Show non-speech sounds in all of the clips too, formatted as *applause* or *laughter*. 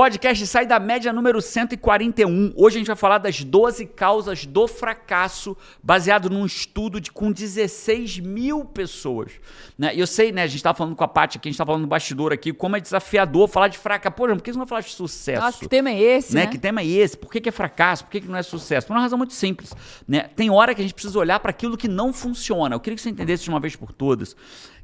Podcast sai da média número 141. Hoje a gente vai falar das 12 causas do fracasso, baseado num estudo de, com 16 mil pessoas. Né? E eu sei, né? A gente estava falando com a Paty aqui, a gente estava falando no bastidor aqui, como é desafiador falar de fracasso. Pô, por que você não vai falar de sucesso? Nossa, que tema é esse, né? né? Que tema é esse? Por que, que é fracasso? Por que, que não é sucesso? Por uma razão muito simples. Né? Tem hora que a gente precisa olhar para aquilo que não funciona. Eu queria que você entendesse de uma vez por todas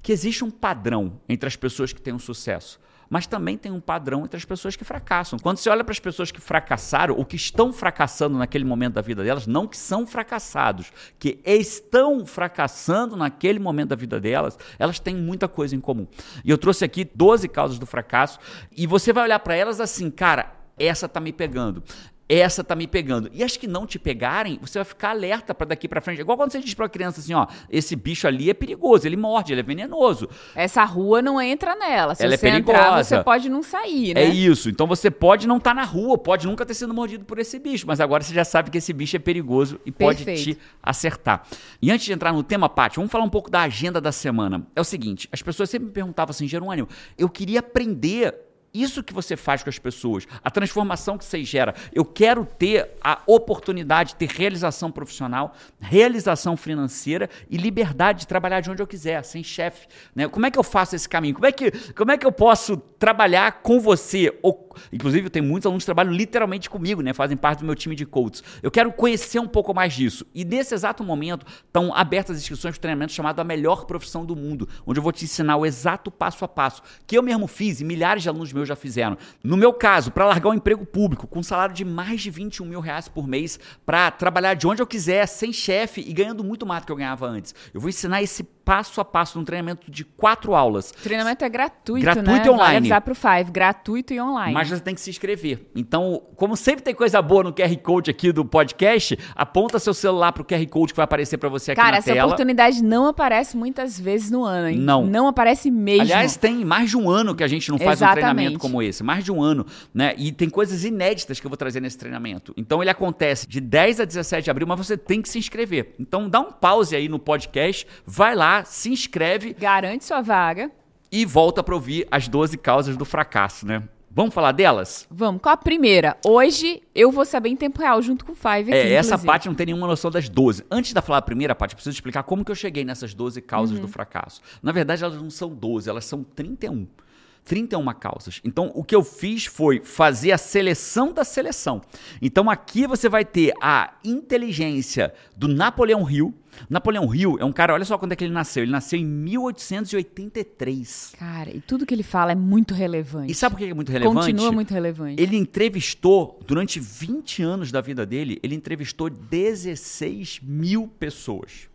que existe um padrão entre as pessoas que têm um sucesso mas também tem um padrão entre as pessoas que fracassam. Quando você olha para as pessoas que fracassaram ou que estão fracassando naquele momento da vida delas, não que são fracassados, que estão fracassando naquele momento da vida delas, elas têm muita coisa em comum. E eu trouxe aqui 12 causas do fracasso e você vai olhar para elas assim, cara, essa tá me pegando essa tá me pegando. E as que não te pegarem, você vai ficar alerta para daqui para frente. Igual quando você diz para criança assim, ó, esse bicho ali é perigoso, ele morde, ele é venenoso. Essa rua não entra nela. Se Ela é você perigosa. entrar, você pode não sair, né? É isso. Então você pode não estar tá na rua, pode nunca ter sido mordido por esse bicho, mas agora você já sabe que esse bicho é perigoso e pode Perfeito. te acertar. E antes de entrar no tema, Paty, vamos falar um pouco da agenda da semana. É o seguinte, as pessoas sempre me perguntavam assim, Jerônimo, eu queria aprender isso que você faz com as pessoas, a transformação que você gera. Eu quero ter a oportunidade de ter realização profissional, realização financeira e liberdade de trabalhar de onde eu quiser, sem chefe. Né? Como é que eu faço esse caminho? Como é que, como é que eu posso trabalhar com você? Ou, inclusive, eu tenho muitos alunos que trabalham literalmente comigo, né? fazem parte do meu time de coaches. Eu quero conhecer um pouco mais disso. E nesse exato momento estão abertas as inscrições para o treinamento chamado A Melhor Profissão do Mundo, onde eu vou te ensinar o exato passo a passo que eu mesmo fiz e milhares de alunos meus já fizeram. No meu caso, para largar um emprego público com um salário de mais de 21 mil reais por mês, para trabalhar de onde eu quiser, sem chefe e ganhando muito mais do que eu ganhava antes. Eu vou ensinar esse passo a passo num treinamento de quatro aulas. O treinamento é gratuito, Gratuito né? e online. Avisar pro Five, gratuito e online. Mas você tem que se inscrever. Então, como sempre tem coisa boa no QR Code aqui do podcast, aponta seu celular pro QR Code que vai aparecer para você aqui Cara, na essa tela. oportunidade não aparece muitas vezes no ano, hein? Não. Não aparece mesmo. Aliás, tem mais de um ano que a gente não faz um Exatamente. Treinamento como esse. Mais de um ano, né? E tem coisas inéditas que eu vou trazer nesse treinamento. Então ele acontece de 10 a 17 de abril, mas você tem que se inscrever. Então dá um pause aí no podcast, vai lá, se inscreve Garante sua vaga. e volta para ouvir as 12 causas do fracasso, né? Vamos falar delas? Vamos, qual a primeira? Hoje eu vou saber em tempo real junto com o Five aqui, É, essa inclusive. parte não tem nenhuma noção das 12. Antes de falar a primeira parte, eu preciso explicar como que eu cheguei nessas 12 causas Uhum. do fracasso. Na verdade, elas não são 12, elas são 31. 31 causas. Então, o que eu fiz foi fazer a seleção da seleção. Então, aqui você vai ter a inteligência do Napoleão Hill. Napoleão Hill é um cara, olha só quando é que ele nasceu. Ele nasceu em 1883. Cara, e tudo que ele fala é muito relevante. E sabe por que é muito relevante? Continua muito relevante. Ele entrevistou, durante 20 anos da vida dele, ele entrevistou 16 mil pessoas.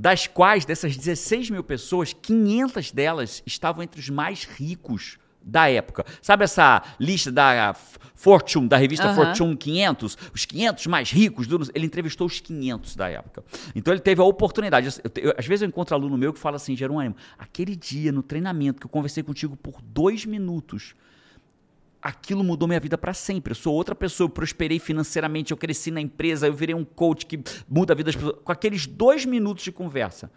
Das quais, dessas 16 mil pessoas, 500 delas estavam entre os mais ricos da época. Sabe essa lista da Fortune, da revista Aham. Fortune 500? Os 500 mais ricos? do- Ele entrevistou os 500 da época. Então ele teve a oportunidade. Eu- eu- às vezes eu encontro aluno meu que fala assim, Jerônimo, aquele dia no treinamento que eu conversei contigo por dois minutos, aquilo mudou minha vida para sempre. Eu sou outra pessoa, eu prosperei financeiramente, eu cresci na empresa, eu virei um coach que muda a vida das pessoas. Com aqueles dois minutos de conversa.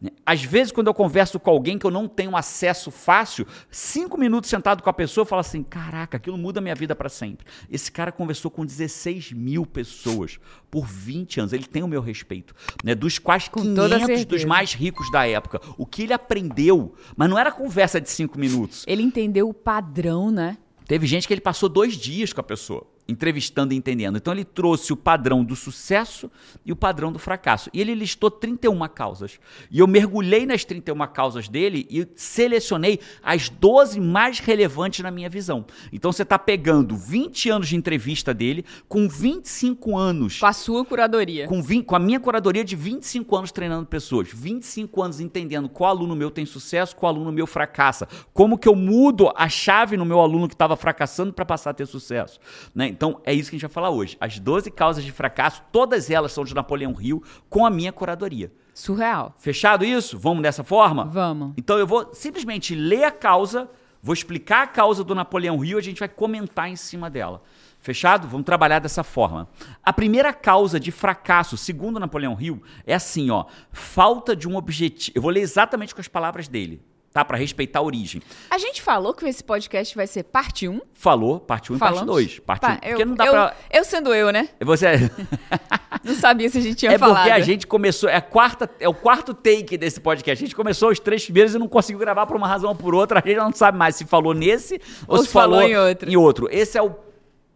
né? Às vezes, quando eu converso com alguém que eu não tenho acesso fácil, cinco minutos sentado com a pessoa, eu falo assim: caraca, aquilo muda a minha vida para sempre. Esse cara conversou com 16 mil pessoas por 20 anos. Ele tem o meu respeito. Né? Dos quais Com toda 500 dos mais ricos da época. O que ele aprendeu, mas não era conversa de cinco minutos. Ele entendeu o padrão, né? Teve gente que ele passou dois dias com a pessoa, entrevistando e entendendo. Então ele trouxe o padrão do sucesso e o padrão do fracasso. E ele listou 31 causas. E eu mergulhei nas 31 causas dele e selecionei as 12 mais relevantes na minha visão. Então você está pegando 20 anos de entrevista dele, com 25 anos Com a sua curadoria. com, 20 com a minha curadoria de 25 anos treinando pessoas, 25 anos entendendo qual aluno meu tem sucesso, qual aluno meu fracassa, como que eu mudo a chave no meu aluno que estava fracassando para passar a ter sucesso. Né? Então é isso que a gente vai falar hoje. As 12 causas de fracasso, todas elas são de Napoleão Hill, com a minha curadoria. Surreal. Fechado isso? Vamos dessa forma? Vamos. Então eu vou simplesmente ler a causa, vou explicar a causa do Napoleão Hill e a gente vai comentar em cima dela. Fechado? Vamos trabalhar dessa forma. A primeira causa de fracasso, segundo Napoleão Hill, é assim, ó, falta de um objetivo. Eu vou ler exatamente com as palavras dele. Tá? tá? Para respeitar a origem. A gente falou que esse podcast vai ser parte 1. Falou, parte 1 e parte Falamos? 2. Parte Pá, 1, porque eu, não dá eu, pra. eu sendo eu, né? Você... *laughs* Não sabia se a gente tinha é falado. porque a gente começou. É, a quarta, é o quarto take desse podcast. A gente começou os três primeiros e não conseguiu gravar por uma razão ou por outra. A gente não sabe mais se falou nesse ou, Ou se falou falou em outro. em outro. Esse é o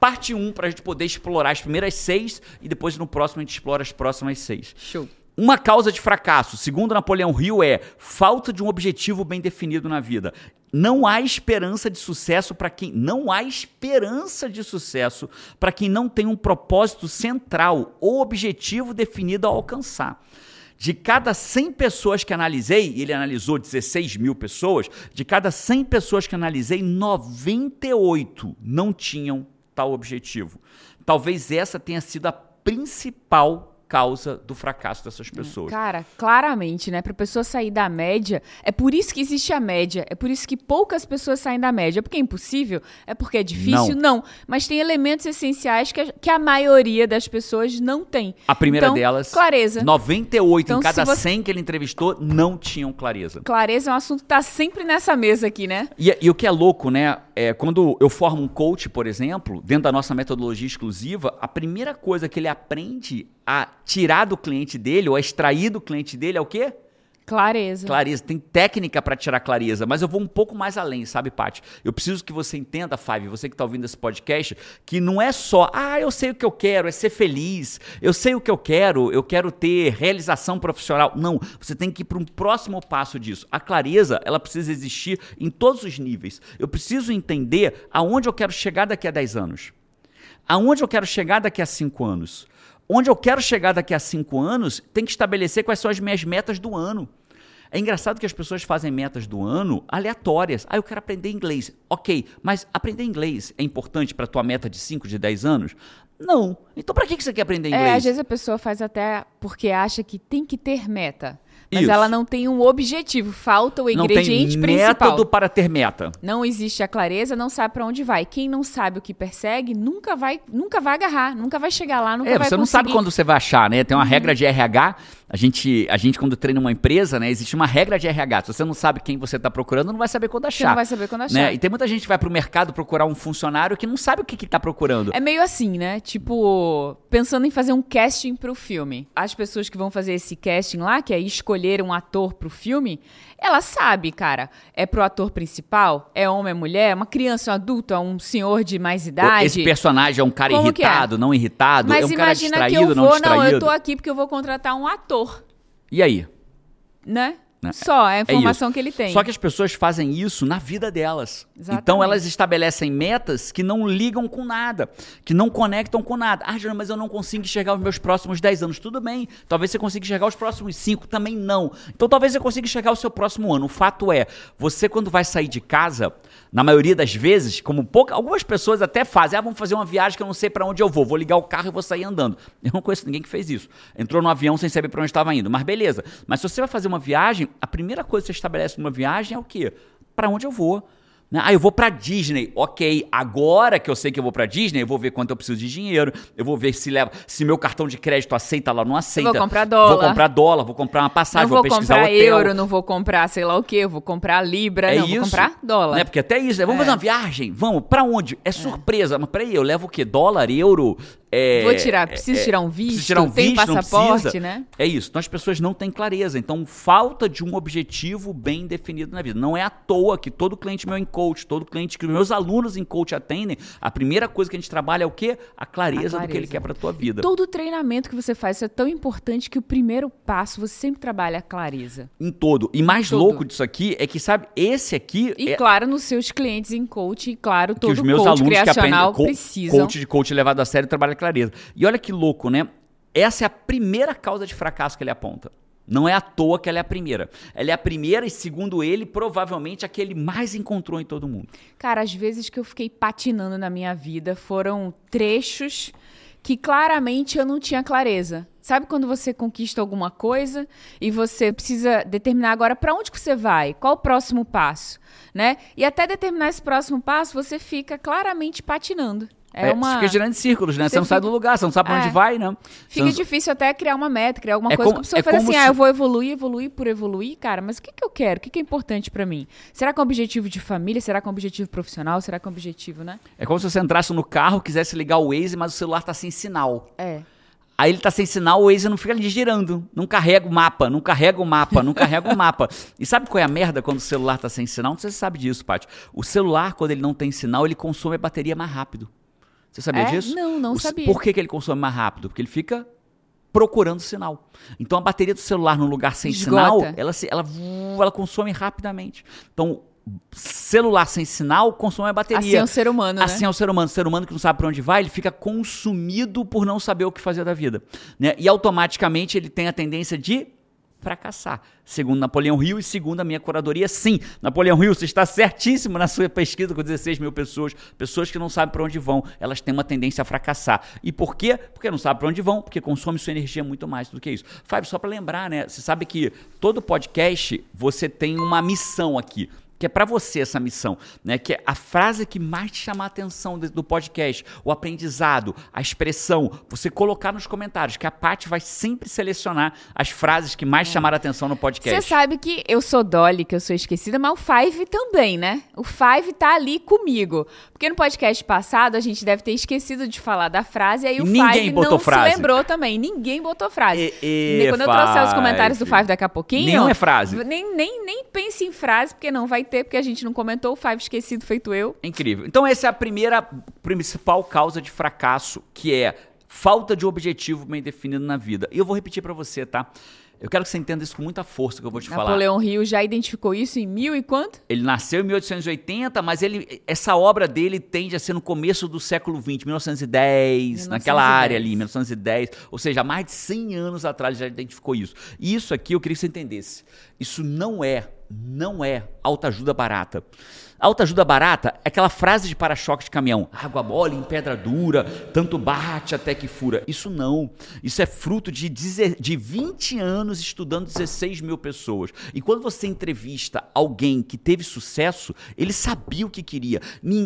parte 1 pra gente poder explorar as primeiras seis e depois no próximo a gente explora as próximas seis. Show. Uma causa de fracasso, segundo Napoleão Hill, é falta de um objetivo bem definido na vida. Não há esperança de sucesso para quem não há esperança de sucesso para quem não tem um propósito central ou objetivo definido a alcançar. De cada 100 pessoas que analisei, ele analisou 16 mil pessoas, de cada 100 pessoas que analisei, 98 não tinham tal objetivo. Talvez essa tenha sido a principal causa do fracasso dessas pessoas. Cara, claramente, né? Pra pessoa sair da média, é por isso que existe a média. É por isso que poucas pessoas saem da média. É porque é impossível? É porque é difícil? Não. Mas tem elementos essenciais que a, que a maioria das pessoas não tem. A primeira Então, delas, clareza. 98 Então, em cada você- 100 que ele entrevistou não tinham clareza. Clareza é um assunto que tá sempre nessa mesa aqui, né? E, e o que é louco, né? É, quando eu formo um coach, por exemplo, dentro da nossa metodologia exclusiva, a primeira coisa que ele aprende a tirar do cliente dele, ou a extrair do cliente dele, é o quê? Clareza. Clareza. Tem técnica para tirar clareza, mas eu vou um pouco mais além, sabe, Paty? Eu preciso que você entenda, Five, você que está ouvindo esse podcast, que não é só, ah, eu sei o que eu quero, é ser feliz, eu sei o que eu quero, eu quero ter realização profissional. Não, você tem que ir para um próximo passo disso. A clareza, ela precisa existir em todos os níveis. Eu preciso entender aonde eu quero chegar daqui a 10 anos. Aonde eu quero chegar daqui a 5 anos. Onde eu quero chegar daqui a 5 anos, tem que estabelecer quais são as minhas metas do ano. É engraçado que as pessoas fazem metas do ano aleatórias. Ah, eu quero aprender inglês. Ok, mas aprender inglês é importante para tua meta de 5, de 10 anos? Não. Então para que que você quer aprender inglês? É, às vezes a pessoa faz até porque acha que tem que ter meta. Mas Isso. ela não tem um objetivo. Falta o não ingrediente tem principal. método para ter meta. Não existe a clareza, não sabe pra onde vai. Quem não sabe o que persegue, nunca vai, nunca vai agarrar, nunca vai chegar lá, nunca É, vai você não sabe conseguir. quando você vai achar, né? Uhum. Tem uma regra de RH. A gente, a gente, quando treina uma empresa, né? Existe uma regra de RH. Se você não sabe quem você está procurando, não vai saber quando achar. Você não vai saber quando achar. Né? E tem muita gente que vai pro mercado procurar um funcionário que não sabe o que, que tá procurando. É meio assim, né? Tipo, pensando em fazer um casting pro filme. As pessoas que vão fazer esse casting lá, que é escolher um ator pro filme, ela sabe, cara, é pro ator principal? É homem, é mulher? É uma criança, um adulto? É um senhor de mais idade? Esse personagem é um cara Como é? irritado, não irritado, Mas é um cara imagina que distraído, eu não vou, distraído. não, eu tô aqui porque eu vou contratar um ator, E aí? né? Né? Só, é a informação isso. que ele tem. Só que as pessoas fazem isso na vida delas. Exatamente. Então elas estabelecem metas que não ligam com nada, que não conectam com nada. Ah, Jana, mas eu não consigo enxergar os meus próximos 10 anos. Tudo bem. Talvez você consiga enxergar os próximos 5, também não. Então talvez você consiga enxergar o seu próximo ano. O fato é, você quando vai sair de casa, na maioria das vezes, como pouca, algumas pessoas até fazem, ah, vamos fazer uma viagem que eu não sei para onde eu vou, vou ligar o carro e vou sair andando. *laughs* Eu não conheço ninguém que fez isso. Entrou no avião sem saber para onde estava indo, mas beleza. Mas se você vai fazer uma viagem, a primeira coisa que você estabelece numa viagem é o quê? Para onde eu vou? Né? Ah, eu vou pra Disney. Ok, agora que eu sei que eu vou pra Disney, eu vou ver quanto eu preciso de dinheiro, eu vou ver se leva, se meu cartão de crédito aceita lá ou não aceita. comprar dólar. Vou comprar dólar, vou comprar uma passagem, não vou pesquisar comprar hotel. euro, não vou comprar sei lá o quê, eu vou comprar libra, É não, isso. vou comprar dólar. Né? Porque até isso, né? vamos É. fazer uma viagem, vamos, pra onde? É surpresa, mas peraí, eu levo o quê? Dólar, euro? É, Vou tirar, preciso é, tirar um preciso visto, tirar um tem visto, passaporte, né? É isso, então as pessoas não têm clareza, então falta de um objetivo bem definido na vida. Não é à toa que todo cliente meu em coach, todo cliente que meus alunos em coach atendem, a primeira coisa que a gente trabalha é o quê? A clareza, A do que ele clareza. quer pra tua vida. Todo treinamento que você faz isso é tão importante que o primeiro passo você sempre trabalha a clareza. Em todo. E mais Todo. louco disso aqui é que, sabe, esse aqui E é claro, nos seus clientes em coach, e claro, que todo os meus coach alunos que aprendem criacional co- precisam. coach de coach levado a sério trabalha clareza. E olha que louco, né? Essa é a primeira causa de fracasso que ele aponta. Não é à toa que ela é a primeira. Ela é a primeira e, segundo ele, provavelmente a que ele mais encontrou em todo mundo. Cara, as vezes que eu fiquei patinando na minha vida foram trechos que claramente eu não tinha clareza. Sabe quando você conquista alguma coisa e você precisa determinar agora para onde que você vai? Qual o próximo passo, né? E até determinar esse próximo passo, você fica claramente patinando. É, É, uma... Fica girando em círculos, né? Você, Você não sai fica- do lugar, você não sabe pra onde É. vai, né? Fica não- difícil até criar uma meta, criar alguma É coisa. como- que a pessoa é faz assim, se- ah, eu vou evoluir, evoluir por evoluir, cara, mas o que, que eu quero? O que, que é importante pra mim? Será que é um objetivo de família? Será que é um objetivo profissional? Será que é um objetivo, né? É como se você entrasse no carro, quisesse ligar o Waze, mas o celular tá sem sinal. É. Aí ele tá sem sinal, o Waze não fica ali girando. Não carrega o mapa, não carrega o mapa, não carrega o mapa. E sabe qual é a merda quando o celular tá sem sinal? Não sei se você sabe disso, Paty. O celular, quando ele não tem sinal, ele consome a bateria mais rápido. Você sabia É? disso? Não, não O sabia. Por que, que ele consome mais rápido? Porque ele fica procurando sinal. Então a bateria do celular num lugar sem Esgota. sinal, ela, se, ela, ela consome rapidamente. Então, celular sem sinal consome a bateria. Assim é o ser humano, né? Assim é o ser humano. O ser humano que não sabe para onde vai, ele fica consumido por não saber o que fazer da vida. Né? E automaticamente ele tem a tendência de fracassar. Segundo Napoleão Hill e segundo a minha curadoria, sim. Napoleão Hill, você está certíssimo na sua pesquisa com 16 mil pessoas. Pessoas que não sabem para onde vão, elas têm uma tendência a fracassar. E por quê? Porque não sabem para onde vão, porque consome sua energia muito mais do que isso. Fábio, só para lembrar, né? Você sabe que todo podcast você tem uma missão aqui que é para você essa missão, né? Que é a frase que mais te chamar a atenção do podcast, o aprendizado, a expressão, você colocar nos comentários, que a Paty vai sempre selecionar as frases que mais chamaram a atenção no Você podcast. sabe que eu sou Dolly, que eu sou esquecida, mas o Five também, né? O Five tá ali comigo. Porque no podcast passado a gente deve ter esquecido de falar da frase, aí o Ninguém Five botou não frase. se lembrou também. Ninguém botou frase. E- e, Quando eu trouxer os comentários do Five. Five daqui a pouquinho. Nenhum é frase. Nem, nem, nem pense em frase, porque não vai ter, porque a gente não comentou. O Five esquecido feito eu. Incrível. Então essa é a primeira principal causa de fracasso, que é falta de objetivo bem definido na vida. E eu vou repetir para você, tá? Eu quero que você entenda isso com muita força que eu vou te falar. Napoleão Rio já identificou isso em mil e quanto? Ele nasceu em 1880, mas ele, essa obra dele tende a ser no começo do século XX, 1910, naquela 1910. área ali, 1910. Ou seja, mais de 100 anos atrás ele já identificou isso. E isso aqui eu queria que você entendesse. Isso não é, não é autoajuda barata. Autoajuda barata é aquela frase de para-choque de caminhão. Água mole em pedra dura, tanto bate até que fura. Isso não. Isso é fruto de, de 20 anos estudando 16 mil pessoas. E quando você entrevista alguém que teve sucesso, ele sabia o que queria.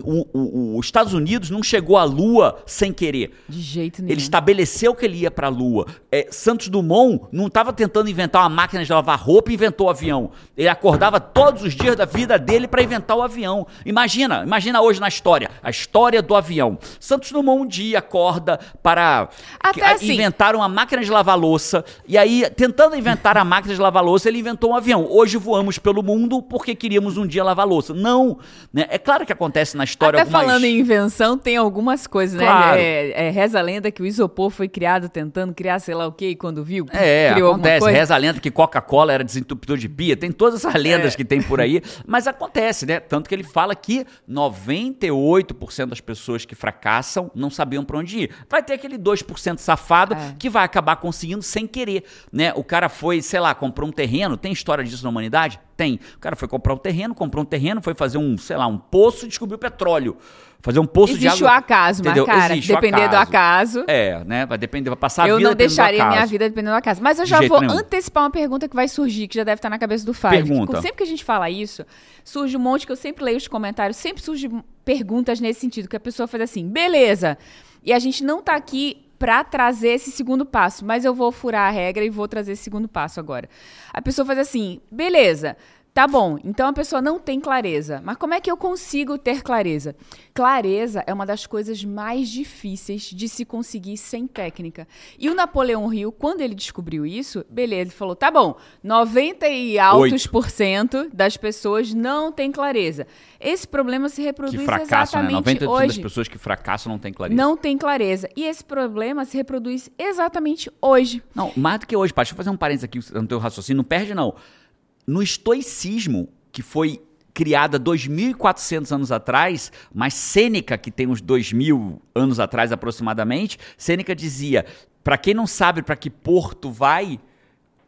Os Estados Unidos não chegou à Lua sem querer. De jeito nenhum. Ele estabeleceu que ele ia para a Lua. É, Santos Dumont não estava tentando inventar uma máquina de lavar roupa e inventou o avião. Ele acordava todos os dias da vida dele para inventar o avião. Imagina, imagina hoje na história, a história do avião. Santos Dumont um dia acorda para Até que- assim- inventar uma máquina de lavar louça e aí tentando inventar a máquina de lavar louça, ele inventou um avião. Hoje voamos pelo mundo porque queríamos um dia lavar louça. Não, né? É claro que acontece na história Até algumas falando em invenção, tem algumas coisas, né? Claro. É, é, reza a lenda que o isopor foi criado tentando criar sei lá o quê, e quando viu, É, criou acontece. coisa. Reza a lenda que Coca-Cola era desentupidor de pia. Tem todas essas lendas É. que tem por aí. Mas acontece, né? Tanto que ele fala que 98% das pessoas que fracassam não sabiam pra onde ir. Vai ter aquele 2% safado É. que vai acabar conseguindo sem querer, né? O cara foi, sei lá, comprou um terreno. Tem história disso na humanidade? Tem. O cara foi comprar um terreno, comprou um terreno, foi fazer um, sei lá, um poço e descobriu petróleo. Fazer um poço de Existe água. o acaso, mas, Entendeu? cara, Existe depender do acaso. É, né? Vai depender, vai passar a Eu vida não dependendo do deixaria minha acaso. vida dependendo da casa. Mas eu De já vou nenhum. antecipar uma pergunta que vai surgir, que já deve estar na cabeça do Five. Pergunta. Sempre que a gente fala isso, surge um monte que eu sempre leio os comentários, sempre surgem perguntas nesse sentido, que a pessoa faz assim, beleza. E a gente não tá aqui pra trazer esse segundo passo, mas eu vou furar a regra e vou trazer esse segundo passo agora. A pessoa faz assim, beleza. Tá bom, então a pessoa não tem clareza. Mas como é que eu consigo ter clareza? Clareza é uma das coisas mais difíceis de se conseguir sem técnica. E o Napoleão Hill, quando ele descobriu isso, beleza, ele falou: tá bom, 90 e altos por cento das pessoas não tem clareza. Esse problema se Que reproduz fracassam, né? exatamente 90% das hoje. pessoas que fracassam não têm clareza. Não tem clareza. E esse problema se reproduz exatamente hoje. Não, mais do que hoje, Paty. Deixa eu fazer um parênteses aqui no teu raciocínio. Não perde, não. No estoicismo, que foi criada 2.400 anos atrás, mas Sêneca, que tem uns 2.000 anos atrás aproximadamente, Sêneca dizia, para quem não sabe para que porto vai,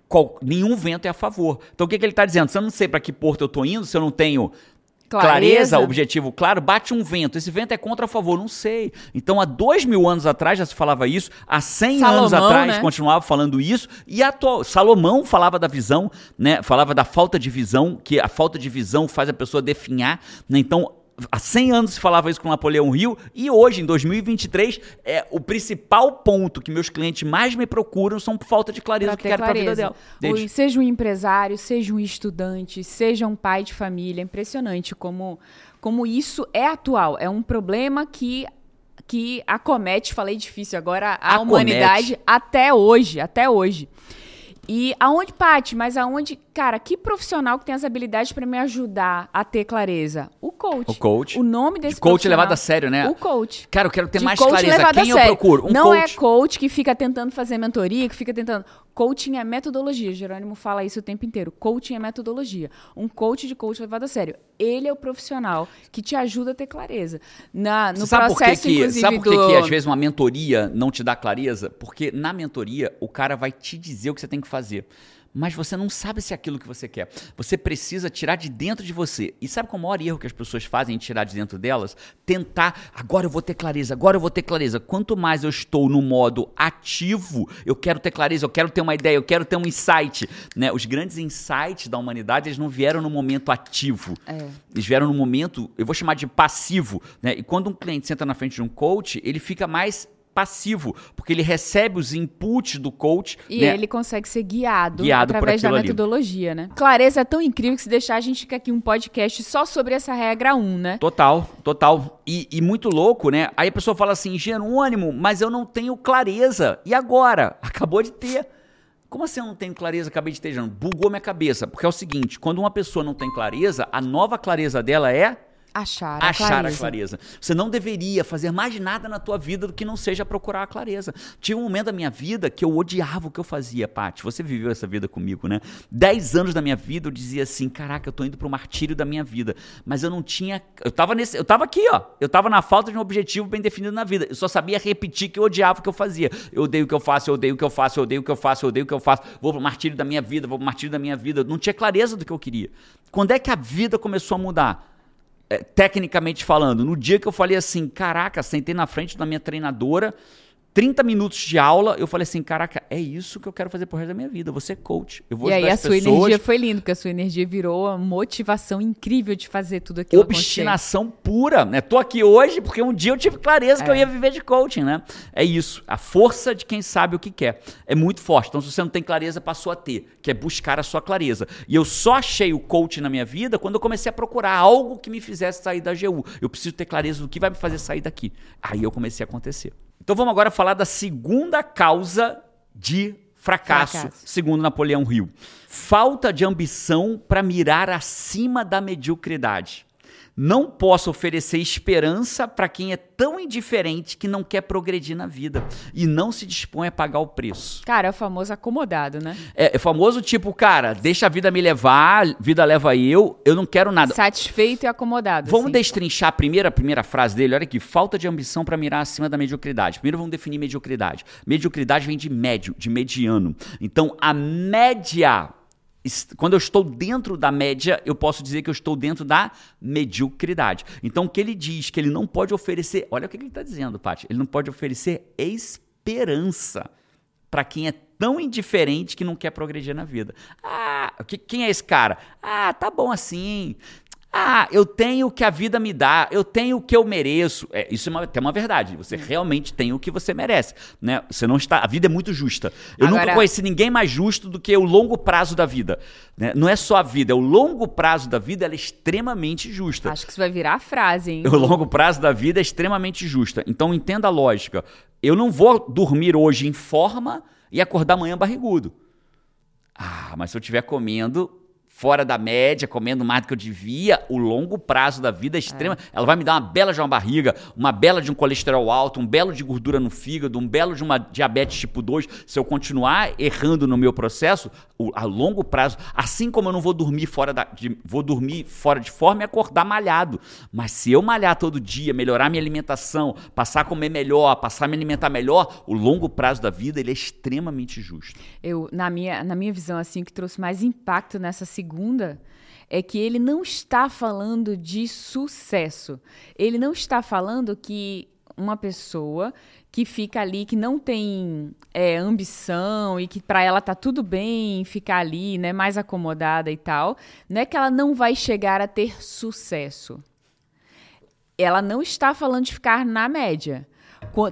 qual- nenhum vento é a favor. Então o que, que ele está dizendo? Se eu não sei para que porto eu estou indo, se eu não tenho clareza, objetivo claro, bate um vento. Esse vento é contra a favor, não sei. Então, há dois mil anos atrás já se falava isso, há cem anos Salomão, atrás né? continuava falando isso, e atual, Salomão falava da visão, né? Falava da falta de visão, que a falta de visão faz a pessoa definhar, né? Então, há 100 anos se falava isso com Napoleão Rio e hoje, em 2023, é o principal ponto que meus clientes mais me procuram são por falta de clareza do que querem para a vida dela. Seja um empresário, seja um estudante, seja um pai de família, é impressionante como, como isso é atual. É um problema que que acomete, falei difícil agora, a acomete. humanidade até hoje, até hoje. E aonde, Paty, mas aonde, cara, que profissional que tem as habilidades para me ajudar a ter clareza? O coach. O coach. O nome desse de coach levado a sério, né? O coach. Cara, eu quero ter de mais clareza. Quem eu procuro? Um Não coach. é coach que fica tentando fazer mentoria, que fica tentando. Coaching é metodologia. Jerônimo fala isso o tempo inteiro. Coaching é metodologia. Um coach de coach levado a sério. Ele é o profissional que te ajuda a ter clareza. Na, no sabe processo, por que, que Sabe por que, do... que às vezes uma mentoria não te dá clareza? Porque na mentoria o cara vai te dizer o que você tem que fazer mas você não sabe se é aquilo que você quer. Você precisa tirar de dentro de você. E sabe qual é o maior erro que as pessoas fazem em tirar de dentro delas? Tentar, agora eu vou ter clareza, agora eu vou ter clareza. Quanto mais eu estou no modo ativo, eu quero ter clareza, eu quero ter uma ideia, eu quero ter um insight. Né? Os grandes insights da humanidade, eles não vieram no momento ativo. É. Eles vieram no momento, eu vou chamar de passivo. Né? E quando um cliente senta na frente de um coach, ele fica mais passivo, porque ele recebe os inputs do coach. E né? ele consegue ser guiado, guiado através da metodologia, ali. né? Clareza é tão incrível que se deixar a gente fica aqui um podcast só sobre essa regra 1, né? Total, total. E, e muito louco, né? Aí a pessoa fala assim, Jerônimo, mas eu não tenho clareza. E agora? *laughs* Acabou de ter. Como assim eu não tenho clareza? Acabei de ter, Jerônimo. Bugou minha cabeça. Porque é o seguinte, quando uma pessoa não tem clareza, a nova clareza dela é Achar a Achar clareza. a clareza. Você não deveria fazer mais nada na tua vida do que não seja procurar a clareza. Tinha um momento da minha vida que eu odiava o que eu fazia, Paty. Você viveu essa vida comigo, né? Dez anos da minha vida eu dizia assim, caraca, eu tô indo pro martírio da minha vida. Mas eu não tinha... Eu tava, nesse... eu tava aqui, ó. Eu tava na falta de um objetivo bem definido na vida. Eu só sabia repetir que eu odiava o que eu fazia. Eu odeio o que eu faço, eu odeio o que eu faço, eu odeio o que eu faço, eu odeio o que eu faço. Vou pro martírio da minha vida, vou pro martírio da minha vida. Não tinha clareza do que eu queria. Quando é que a vida começou a mudar? É, tecnicamente falando, no dia que eu falei assim, caraca, sentei na frente da minha treinadora, 30 minutos de aula, eu falei assim, caraca, é isso que eu quero fazer pro resto da minha vida, eu vou ser coach. Eu vou e aí a sua pessoas. energia foi linda, porque a sua energia virou uma motivação incrível de fazer tudo aquilo Obstinação acontecer. pura, né? Tô aqui hoje porque um dia eu tive clareza é. que eu é. ia viver de coaching, né? É isso, a força de quem sabe o que quer. É muito forte. Então se você não tem clareza, passou a ter, que é buscar a sua clareza. E eu só achei o coaching na minha vida quando eu comecei a procurar algo que me fizesse sair da GU. Eu preciso ter clareza do que vai me fazer sair daqui. Aí eu comecei a acontecer. Então vamos agora falar da segunda causa de fracasso, fracasso. segundo Napoleão Hill. Falta de ambição para mirar acima da mediocridade. Não posso oferecer esperança para quem é tão indiferente que não quer progredir na vida e não se dispõe a pagar o preço. Cara, é o famoso acomodado, né? É, é famoso tipo, cara, deixa a vida me levar, vida leva eu, eu não quero nada. Satisfeito e acomodado. Vamos assim. destrinchar a primeira, a primeira frase dele, olha aqui, falta de ambição para mirar acima da mediocridade. Primeiro vamos definir mediocridade. Mediocridade vem de médio, de mediano. Então, a média quando eu estou dentro da média, eu posso dizer que eu estou dentro da mediocridade. Então, o que ele diz que ele não pode oferecer, olha o que ele está dizendo, Paty, ele não pode oferecer esperança para quem é tão indiferente que não quer progredir na vida. Ah, quem é esse cara? Ah, tá bom assim. Ah, eu tenho o que a vida me dá, eu tenho o que eu mereço. É, isso é uma, é uma verdade. Você realmente tem o que você merece. Né? Você não está. A vida é muito justa. Eu Agora... nunca conheci ninguém mais justo do que o longo prazo da vida. Né? Não é só a vida, é o longo prazo da vida, ela é extremamente justa. Acho que isso vai virar a frase, hein? *laughs* O longo prazo da vida é extremamente justa. Então entenda a lógica. Eu não vou dormir hoje em forma e acordar amanhã barrigudo. Ah, mas se eu estiver comendo fora da média, comendo mais do que eu devia, o longo prazo da vida é extrema. É. Ela vai me dar uma bela de uma barriga, uma bela de um colesterol alto, um belo de gordura no fígado, um belo de uma diabetes tipo 2. Se eu continuar errando no meu processo, a longo prazo, assim como eu não vou dormir fora da, de, vou dormir fora de forma e acordar malhado. Mas se eu malhar todo dia, melhorar minha alimentação, passar a comer melhor, passar a me alimentar melhor, o longo prazo da vida ele é extremamente justo. Eu, na minha, na minha visão, assim, que trouxe mais impacto nessa segunda segunda é que ele não está falando de sucesso. Ele não está falando que uma pessoa que fica ali, que não tem é, ambição e que para ela tá tudo bem ficar ali, né, mais acomodada e tal, não é que ela não vai chegar a ter sucesso. ela não está falando de ficar na média.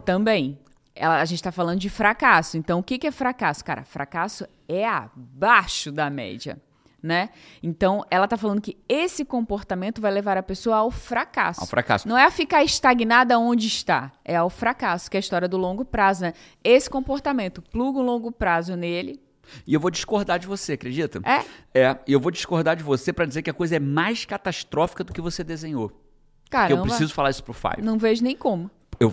Também. Ela- a gente está falando de fracasso. Então, o que, que é fracasso? Cara, fracasso é abaixo da média. Né? Então, ela está falando que esse comportamento vai levar a pessoa ao fracasso. Ao fracasso. Não é a ficar estagnada onde está, é ao fracasso, que é a história do longo prazo. Né? Esse comportamento, pluga o longo prazo nele. E eu vou discordar de você, acredita? É? É, e eu vou discordar de você pra dizer que a coisa é mais catastrófica do que você desenhou. Porque Caramba, eu preciso falar isso pro Five. não vejo nem como. Eu,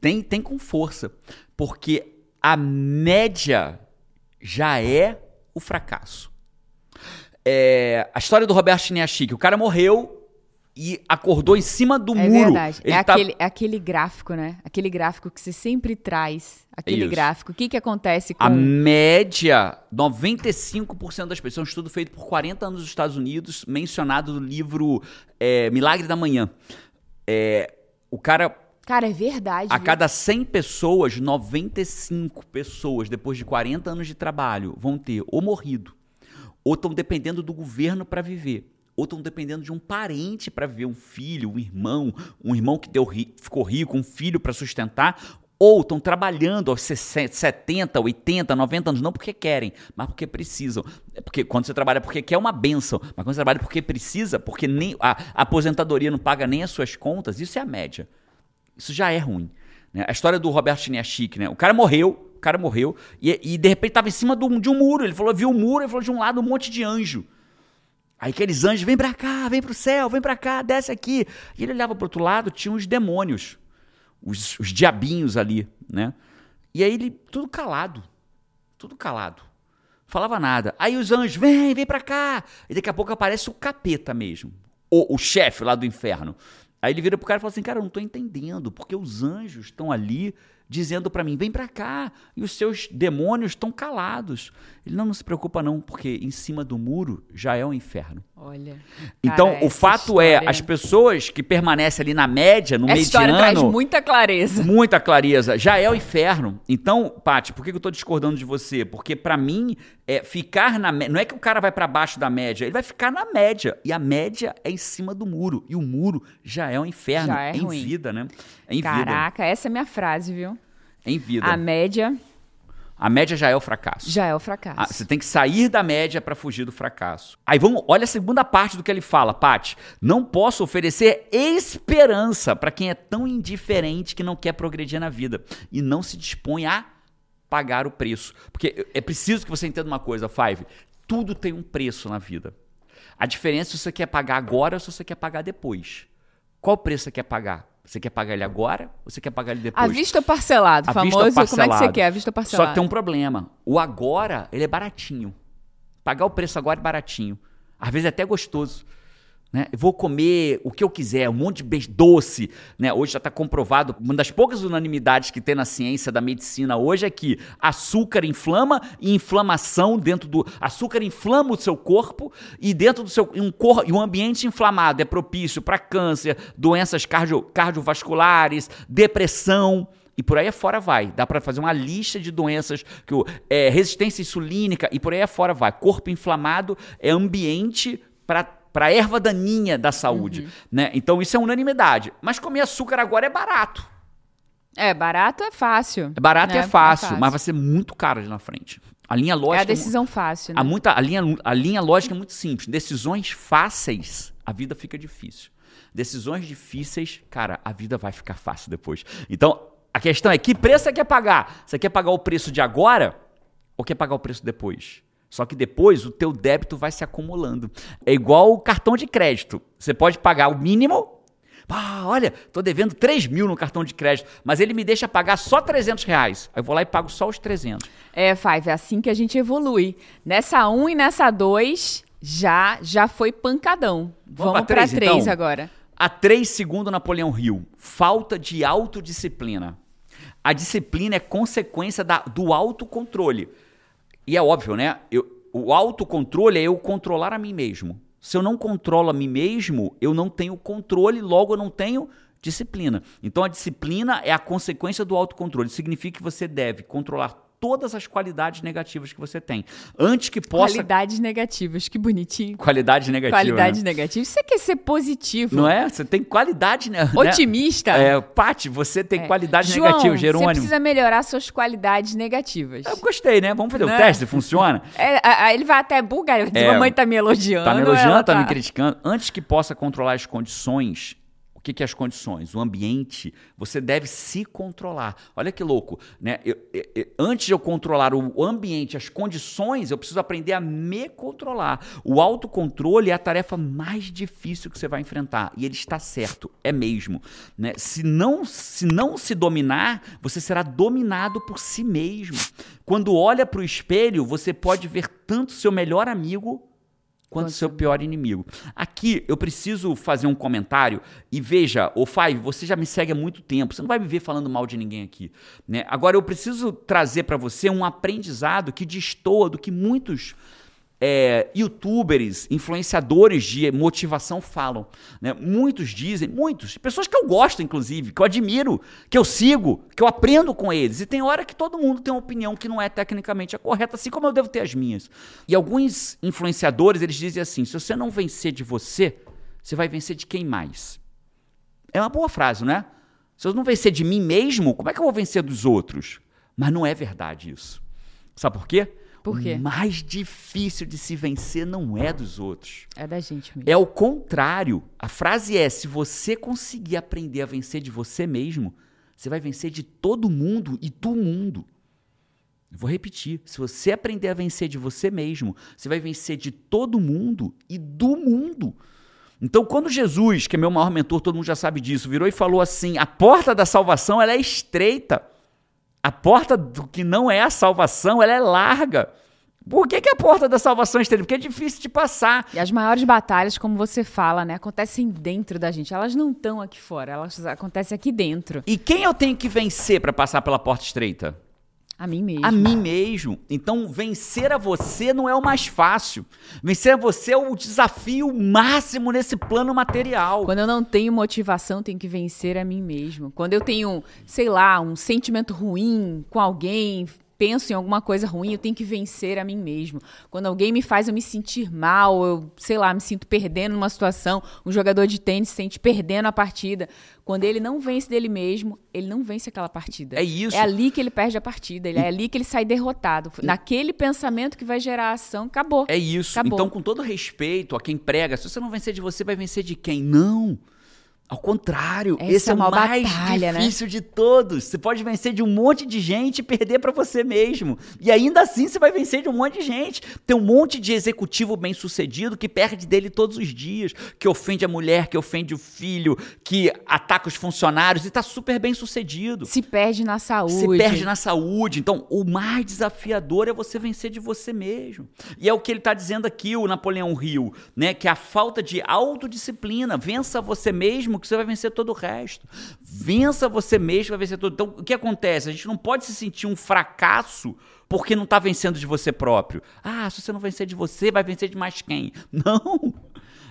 tem, tem com força. Porque a média já é o fracasso. É, a história do Roberto Chiniachik, o cara morreu e acordou em cima do É muro. verdade. Ele é, tá- aquele, é aquele gráfico, né? Aquele gráfico que você sempre traz. Aquele Isso. gráfico. O que, que acontece com. A média, 95% das pessoas, um estudo feito por 40 anos nos Estados Unidos, mencionado no livro é, Milagre da Manhã. É, o cara, Cara, é verdade. a viu? cada 100 pessoas, 95 pessoas, depois de 40 anos de trabalho, vão ter ou morrido, ou estão dependendo do governo para viver, ou estão dependendo de um parente para viver, um filho, um irmão, um irmão que deu ri- ficou rico, um filho para sustentar, ou estão trabalhando aos 60, 70, 80, 90 anos, não porque querem, mas porque precisam. É porque quando você trabalha porque quer é uma benção, mas quando você trabalha porque precisa, porque nem a, a aposentadoria não paga nem as suas contas, isso é a média. Isso já é ruim. né? A história do Roberto Chiniachik, né? O cara morreu, cara morreu, e, e de repente estava em cima do- de um muro. Ele falou, viu o muro, ele falou de um lado um monte de anjo. Aí aqueles anjos, vem pra cá, vem pro céu, vem pra cá, desce aqui. E ele olhava pro outro lado, tinha uns demônios, os, os diabinhos ali, né? E aí ele, tudo calado, tudo calado. Falava nada. Aí os anjos, vem, vem pra cá. E daqui a pouco aparece o capeta mesmo, o, o chefe lá do inferno. Aí ele vira pro cara e fala assim, cara, eu não tô entendendo, porque os anjos estão ali dizendo pra mim, vem pra cá, e os seus demônios estão calados. Ele, não, não se preocupa não, porque em cima do muro já é o inferno. Olha. Então, Cara, o fato é, história- as pessoas que permanecem ali na média, no Essa história traz mediano, muita clareza. muita clareza, já é o inferno. Então, Paty, por que que eu tô discordando de você? Porque pra mim, é, ficar na média, não é que o cara vai pra baixo da média, ele vai ficar na média, e a média é em cima do muro, e o muro já é o inferno, Já é em ruim. vida, né? É em vida, Caraca, essa é a minha frase, viu? é em vida. A média A média já é o fracasso. já é o fracasso. Ah, você tem que sair da média para fugir do fracasso. Aí vamos, olha a segunda parte do que ele fala, Paty. Não posso oferecer esperança para quem é tão indiferente que não quer progredir na vida e não se dispõe a pagar o preço. Porque é preciso que você entenda uma coisa, Five. Tudo tem um preço na vida. A diferença é se você quer pagar agora ou se você quer pagar depois. Qual preço você quer pagar? Você quer pagar ele agora ou você quer pagar ele depois? A vista ou parcelado, À famoso. vista Como é que você parcelado. quer? A vista ou Só parcelado. que tem um problema. O agora, ele é baratinho. Pagar o preço agora é baratinho. Às vezes é até gostoso. Né? Vou comer o que eu quiser, um monte de doce. Né? Hoje já está comprovado, uma das poucas unanimidades que tem na ciência da medicina hoje é que açúcar inflama e inflamação dentro do. Açúcar inflama o seu corpo e dentro do seu. Um, cor, um ambiente inflamado é propício para câncer, doenças cardio, cardiovasculares, depressão. E por aí afora vai. Dá para fazer uma lista de doenças que o, é, resistência insulínica e por aí afora vai. Corpo inflamado é ambiente para para erva daninha da saúde, né? Então isso é unanimidade. Mas comer açúcar agora é barato. É, barato é fácil. É barato né? é fácil, mas vai ser muito caro ali na frente. A linha É lógica a decisão fácil, né? a, muita, a, linha, a linha lógica é muito simples. Decisões fáceis, a vida fica difícil. Decisões difíceis, cara, a vida vai ficar fácil depois. Então, a questão é: que preço você quer pagar? Você quer pagar o preço de agora ou quer pagar o preço depois? Só que depois o teu débito vai se acumulando. É igual o cartão de crédito. Você pode pagar o mínimo. Ah, olha, tô devendo 3 mil no cartão de crédito, mas ele me deixa pagar só 300 reais. Aí eu vou lá e pago só os 300. É, Five, é assim que a gente evolui. Nessa 1 e nessa 2, já, já foi pancadão. Vamos, pra três, 3 então? agora. A 3, segundo Napoleão Hill, falta de autodisciplina. A disciplina é consequência da- do autocontrole. E é óbvio, né? Eu- o autocontrole é eu controlar a mim mesmo. Se eu não controlo a mim mesmo, eu não tenho controle, logo eu não tenho disciplina. Então a disciplina é a consequência do autocontrole. Significa que você deve controlar todas as qualidades negativas que você tem. Antes que possa. Qualidades negativas, que bonitinho. Qualidades negativas. Qualidades né? negativas. Você quer ser positivo. Não é? Você tem qualidade. Né? Otimista. É, Paty, você tem É. qualidades João, negativas, Jerônimo. Você precisa melhorar suas qualidades negativas. Eu gostei, né? Vamos fazer o Né? teste, funciona? *laughs* É, a- a- ele vai até diz, É, mamãe tá me elogiando. Tá me elogiando, tá, tá me criticando. Antes que possa controlar as condições, que, que é as condições? O ambiente, você deve se controlar. Olha que louco, né? Eu- eu- antes de eu controlar o ambiente, as condições, eu preciso aprender a me controlar. O autocontrole é a tarefa mais difícil que você vai enfrentar. E ele está certo, é mesmo. Né? Se, não, se não se dominar, você será dominado por si mesmo. Quando olha para o espelho, você pode ver tanto seu melhor amigo quanto seu pior inimigo. Aqui eu preciso fazer um comentário e veja, ô Five, você já me segue há muito tempo, você não vai me ver falando mal de ninguém aqui, né? Agora eu preciso trazer para você um aprendizado que destoa do que muitos é, youtubers, influenciadores de motivação falam. Né? Muitos dizem, muitos, pessoas que eu gosto, inclusive, que eu admiro, que eu sigo, que eu aprendo com eles. E tem hora que todo mundo tem uma opinião que não é tecnicamente a correta, assim como eu devo ter as minhas. E alguns influenciadores, eles dizem assim: se você não vencer de você, você vai vencer de quem mais? É uma boa frase, né? Se eu não vencer de mim mesmo, como é que eu vou vencer dos outros? Mas não é verdade isso. Sabe por quê? Por quê? O mais difícil de se vencer não é dos outros. É da gente mesmo. É o contrário. A frase é: se você conseguir aprender a vencer de você mesmo, você vai vencer de todo mundo e do mundo. Eu vou repetir. Se você aprender a vencer de você mesmo, você vai vencer de todo mundo e do mundo. Então, quando Jesus, que é meu maior mentor, todo mundo já sabe disso, virou e falou assim: a porta da salvação ela é estreita. A porta do que não é a salvação, ela é larga. Por que, que a porta da salvação é estreita? Porque é difícil de passar. E as maiores batalhas, como você fala, né, acontecem dentro da gente. Elas não estão aqui fora, elas acontecem aqui dentro. E quem eu tenho que vencer para passar pela porta estreita? A mim mesmo. A mim mesmo. Então, vencer a você não é o mais fácil. Vencer a você é o desafio máximo nesse plano material. Quando eu não tenho motivação, tenho que vencer a mim mesmo. Quando eu tenho, sei lá, um sentimento ruim com alguém, penso em alguma coisa ruim, eu tenho que vencer a mim mesmo. Quando alguém me faz eu me sentir mal, eu, sei lá, me sinto perdendo numa situação, um jogador de tênis se sente perdendo a partida. Quando ele não vence dele mesmo, ele não vence aquela partida. É isso. É ali que ele perde a partida, ele, é ali que ele sai derrotado. Naquele pensamento que vai gerar a ação, acabou. É isso. Acabou. Então, com todo respeito a quem prega, se você não vencer de você, vai vencer de quem? Não. Ao contrário, Essa esse é é o uma mais batalha, né? difícil de todos. Você pode vencer de um monte de gente e perder pra você mesmo. E ainda assim você vai vencer de um monte de gente. Tem um monte de executivo bem-sucedido que perde dele todos os dias, que ofende a mulher, que ofende o filho, que ataca os funcionários e tá super bem-sucedido. Se perde na saúde. Se perde na saúde. Então, o mais desafiador é você vencer de você mesmo. E é o que ele está dizendo aqui, o Napoleão Hill, né? Que a falta de autodisciplina. Vença você mesmo, que você vai vencer todo o resto. Vença você mesmo, vai vencer tudo. Então, o que acontece? A gente não pode se sentir um fracasso porque não está vencendo de você próprio. Ah, se você não vencer de você, vai vencer de mais quem? *laughs* Não.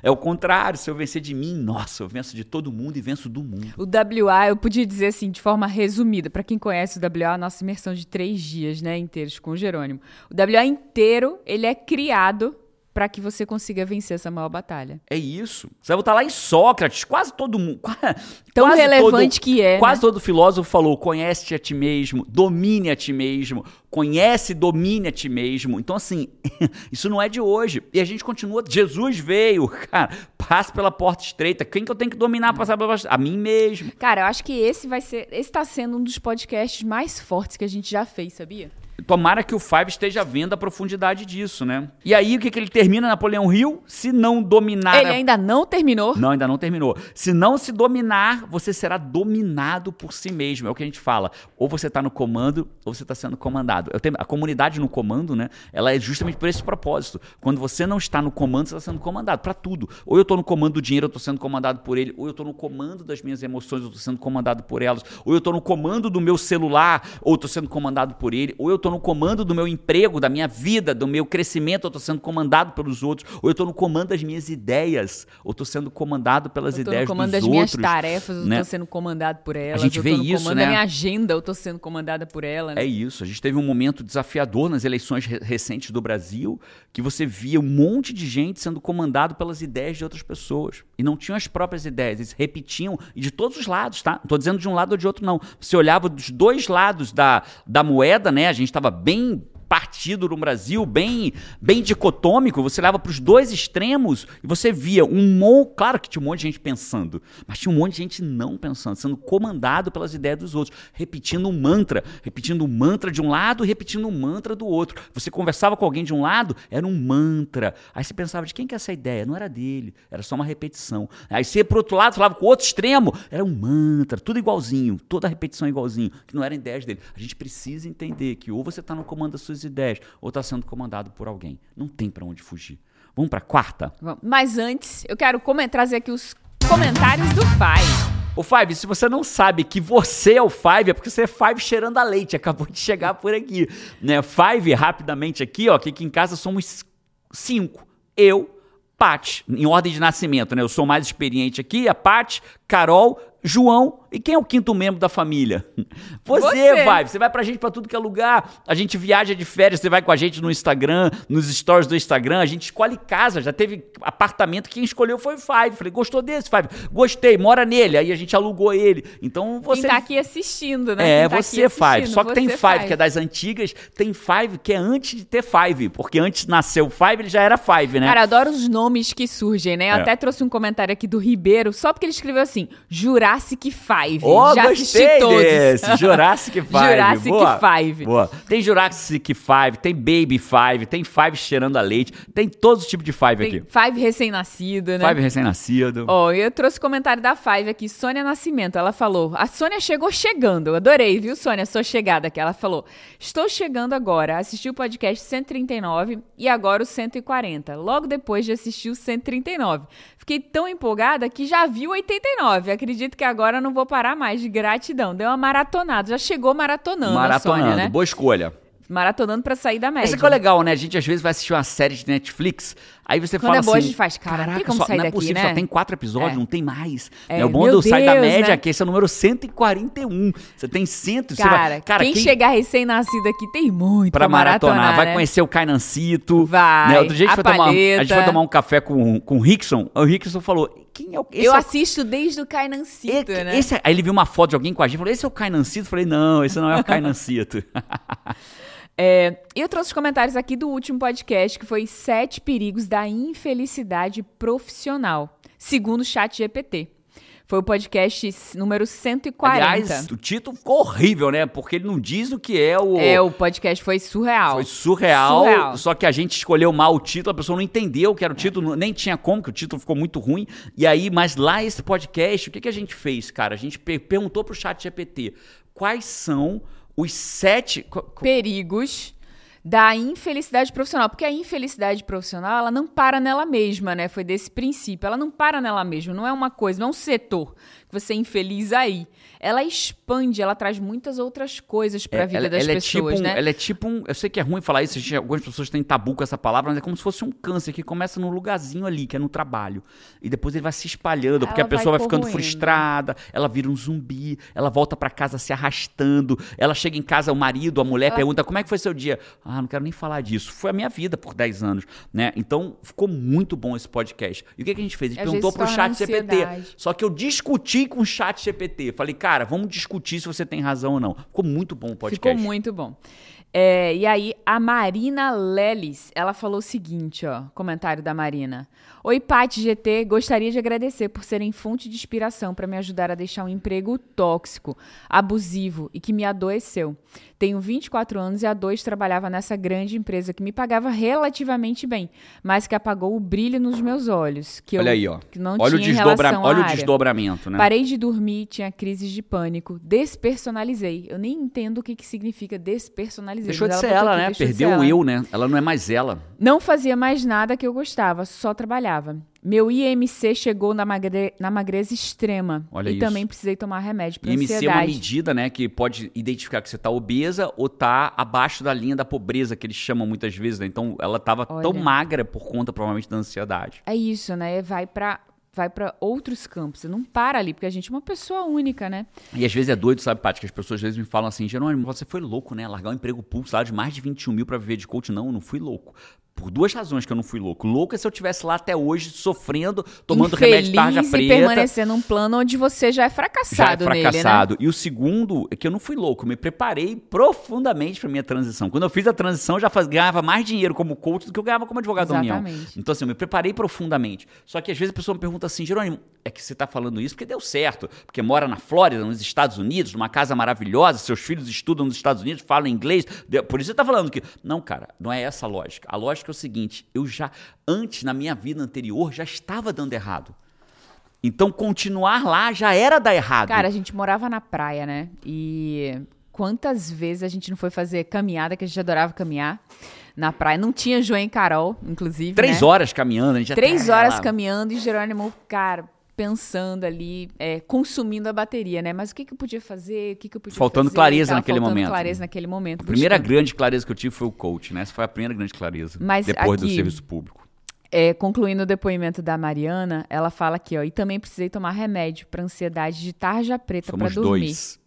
É o contrário. Se eu vencer de mim, nossa, eu venço de todo mundo e venço do mundo. O WA, eu podia dizer assim, de forma resumida, para quem conhece o WA, a nossa imersão de três dias, né, inteiros com o Jerônimo. O WA inteiro, ele é criado para que você consiga vencer essa maior batalha. É isso. Você vai botar lá em Sócrates, quase todo mundo. *laughs* Tão relevante que é, Quase né? todo filósofo falou: conhece a ti mesmo, domine a ti mesmo, conhece e domine a ti mesmo. Então, assim, *laughs* isso não é de hoje. E a gente continua. Jesus veio, *laughs* cara, passa pela porta estreita. Quem que eu tenho que dominar pra passar pela porta estreita? A mim mesmo. Cara, eu acho que esse vai ser, esse tá sendo um dos podcasts mais fortes que a gente já fez, sabia? Tomara que o Five esteja vendo a profundidade disso, né? E aí, o que, que ele termina, Napoleão Hill? Se não dominar. Ele a- ainda não terminou. Não, ainda não terminou. Se não se dominar, você será dominado por si mesmo. É o que a gente fala. Ou você está no comando, ou você está sendo comandado. Eu tenho- a comunidade no comando, né? Ela é justamente por esse propósito. Quando você não está no comando, você está sendo comandado para tudo. Ou eu estou no comando do dinheiro, eu estou sendo comandado por ele. Ou eu estou no comando das minhas emoções, eu estou sendo comandado por elas. Ou eu estou no comando do meu celular, ou estou sendo comandado por ele. Ou eu estou no comando do meu emprego, da minha vida, do meu crescimento, eu tô sendo comandado pelos outros, ou eu tô no comando das minhas ideias, ou tô sendo comandado pelas eu tô ideias no comando dos das outros. minhas tarefas, eu né? tô sendo comandado por elas. gente eu vê isso, comando né? da minha agenda, eu tô sendo comandada por ela. Né? É isso. A gente teve um momento desafiador nas eleições re- recentes do Brasil, que você via um monte de gente sendo comandado pelas ideias de outras pessoas. E não tinham as próprias ideias. Eles repetiam, e de todos os lados, tá? Não tô dizendo de um lado ou de outro, não. Você olhava dos dois lados da, da moeda, né? A gente estava bem partido no Brasil, bem, bem dicotômico, você olhava para os dois extremos e você via um monte, claro que tinha um monte de gente pensando, mas tinha um monte de gente não pensando, sendo comandado pelas ideias dos outros, repetindo um mantra, repetindo um mantra de um lado, repetindo um mantra do outro. Você conversava com alguém de um lado, era um mantra. Aí você pensava de quem que é essa ideia? Não era dele, era só uma repetição. Aí você pro outro lado falava com o outro extremo, era um mantra, tudo igualzinho, toda repetição igualzinho, que não eram ideias dele. A gente precisa entender que ou você está no comando das suas ideias, ou está sendo comandado por alguém. Não tem para onde fugir. Vamos para a quarta? Vamos. Mas antes, eu quero trazer aqui os comentários do pai. Ô Five, se você não sabe que você é o Five, é porque você é Five cheirando a leite, acabou de chegar por aqui. Né? Five, rapidamente aqui, ó, que aqui em casa somos cinco. Eu, Paty, em ordem de nascimento, né? Eu sou mais experiente aqui, a Paty, Carol, João e quem é o quinto membro da família? *laughs* Você, Você. vai. Você vai pra gente pra tudo que é lugar. A gente viaja de férias, você vai com a gente no Instagram, nos stories do Instagram. A gente escolhe casa. Já teve apartamento, quem escolheu foi o Five. Falei, gostou desse, Five? Gostei, mora nele. Aí a gente alugou ele. Então você. Quem tá aqui assistindo, né? É, tá você Five. Só que tem você Five, que é das antigas, tem Five que é antes de ter Five. Porque antes nasceu Five, ele já era Five, né? Cara, adoro os nomes que surgem, né? Eu É. até trouxe um comentário aqui do Ribeiro, só porque ele escreveu assim: Jurassic Five. Oh, Já assisti todos. desse. Jurassic *laughs* Five. Jurassic Boa. Five. Boa. Tem Jurassic Five, tem Baby Five, tem Five cheirando a leite, tem todos os tipos de Five Tem aqui. Five recém-nascido, né? Five recém-nascido. Ó, eu trouxe comentário da Five aqui, Sônia Nascimento. Ela falou: A Sônia chegou chegando. Eu adorei, viu, Sônia? Sua chegada aqui. Ela falou: Estou chegando agora. Assisti o podcast 139 e agora o 140. Logo depois de assistir o 139. Fiquei tão empolgada que já vi o 89. Acredito que agora não vou parar mais gratidão. Deu uma maratonada. Já chegou maratonando, a Maratonando. Sônia, né? Boa escolha. Maratonando pra sair da média. Esse que é legal, né? A gente às vezes vai assistir uma série de Netflix, aí você Quando fala é boa, a assim... gente faz, cara, não tem "Caraca, como só, sair não é daqui, possível, né?" só tem quatro episódios, É. não tem mais. É, né? O bom do Sai da Média né? é que esse é o número 141. Você tem cento... você Cara, vai, cara quem, quem chegar recém-nascido aqui tem muito pra maratonar. Vai né? conhecer o Cainancito. Vai, Né? Outro dia a gente, a foi tomar, a gente foi tomar um café com, com o Rickson. O Rickson falou: quem é o. Eu é o- assisto desde o Cainancito, e- né? esse é- aí ele viu uma foto de alguém com a gente e falou: esse é o Cainancito? Eu falei: não, esse não é o Cainancito. *laughs* É, eu trouxe os comentários aqui do último podcast, que foi Sete Perigos da Infelicidade Profissional, segundo o chat GPT. Foi o podcast número 140. Aliás, o título ficou horrível, né? Porque ele não diz o que é o. é, o podcast foi surreal. Foi surreal, Surreal. só que a gente escolheu mal o título, a pessoa não entendeu o que era o título, nem tinha como, que o título ficou muito ruim. E aí, mas lá esse podcast, o que, que a gente fez, cara? A gente per- perguntou pro chat GPT quais são os sete... Perigos da infelicidade profissional. Porque a infelicidade profissional, ela não para nela mesma, né? Foi desse princípio. Ela não para nela mesma. Não é uma coisa, não é um setor você é infeliz aí. Ela expande, ela traz muitas outras coisas para a vida ela, das ela é pessoas, tipo um, né? Ela é tipo um. Eu sei que é ruim falar isso, a gente- algumas pessoas têm tabu com essa palavra, mas é como se fosse um câncer que começa num lugarzinho ali, que é no trabalho. E depois ele vai se espalhando, porque Ela a pessoa vai, vai ficando corroendo. frustrada, ela vira um zumbi, ela volta pra casa se arrastando, ela chega em casa, o marido, a mulher pergunta: como é que foi seu dia? Ah, não quero nem falar disso. Foi a minha vida por 10 anos, né? Então ficou muito bom esse podcast. E o que, que a gente fez? A gente Às perguntou pro chat GPT. ansiedade. Só que eu discuti com o chat GPT. Falei, cara, vamos discutir se você tem razão ou não. Ficou muito bom o podcast. Ficou muito bom. É, e aí, a Marina Lelis, ela falou o seguinte, ó, comentário da Marina. Oi, Paty GT, gostaria de agradecer por serem fonte de inspiração para me ajudar a deixar um emprego tóxico, abusivo e que me adoeceu. Tenho 24 anos e há dois trabalhava nessa grande empresa que me pagava relativamente bem, mas que apagou o brilho nos meus olhos, que Olha eu aí, ó. que não olha o, tinha em desdobra... relação à olha o desdobramento, né? Parei de dormir, tinha crises de pânico, despersonalizei. Eu nem entendo o que, que significa despersonalizei. Deixou de ser ela, aqui, né? Perdeu o eu, né? Ela não é mais ela. Não fazia mais nada que eu gostava, só trabalhava. Meu IMC chegou na, magre... na magreza extrema. Olha e isso. também precisei tomar remédio para IMC é uma medida, né, que pode identificar que você está obesa ou está abaixo da linha da pobreza, que eles chamam muitas vezes, né? Então, ela estava tão magra por conta, provavelmente, da ansiedade. É isso, né? Vai para vai para outros campos. Você não para ali, porque a gente é uma pessoa única, né? E às vezes é doido, sabe, Paty, que as pessoas às vezes me falam assim, Jerônimo, você foi louco, né? Largar um emprego pulso lá de mais de 21 mil para viver de coach. Não, eu não fui louco. Por duas razões que eu não fui louco. Louco é se eu estivesse lá até hoje, sofrendo, tomando remédio de tarja Infeliz e preta. permanecer num plano onde você já é já é fracassado, nele, né? fracassado. E o segundo é que eu não fui louco, eu me preparei profundamente para minha transição. Quando eu fiz a transição, eu já faz- ganhava mais dinheiro como coach do que eu ganhava como advogado da União. Exatamente. Então, assim, eu me preparei profundamente. Só que às vezes a pessoa me pergunta assim, Jerônimo, é que você está falando isso porque deu certo, porque mora na Flórida, nos Estados Unidos, numa casa maravilhosa, seus filhos estudam nos Estados Unidos, falam inglês, por isso você está falando que. Não, cara, não é essa a lógica. A lógica é o seguinte: eu já, antes, na minha vida anterior, já estava dando errado. Então, continuar lá já era dar errado. Cara, a gente morava na praia, né? E quantas vezes a gente não foi fazer caminhada, que a gente adorava caminhar na praia. Não tinha João e Carol, inclusive. Três né? horas caminhando, a gente já Três horas lá. caminhando e Jerônimo, cara, pensando ali, é, consumindo a bateria, né? Mas o que, que eu podia fazer? O que, que eu podia Faltando fazer? clareza naquele faltando momento. clareza naquele momento. A primeira buscando. grande clareza que eu tive foi o coach, né? Essa foi a primeira grande clareza. Mas depois do aqui- serviço público. É, concluindo o depoimento da Mariana, ela fala aqui, ó, e também precisei tomar remédio para ansiedade de tarja preta para Somos dormir. dois.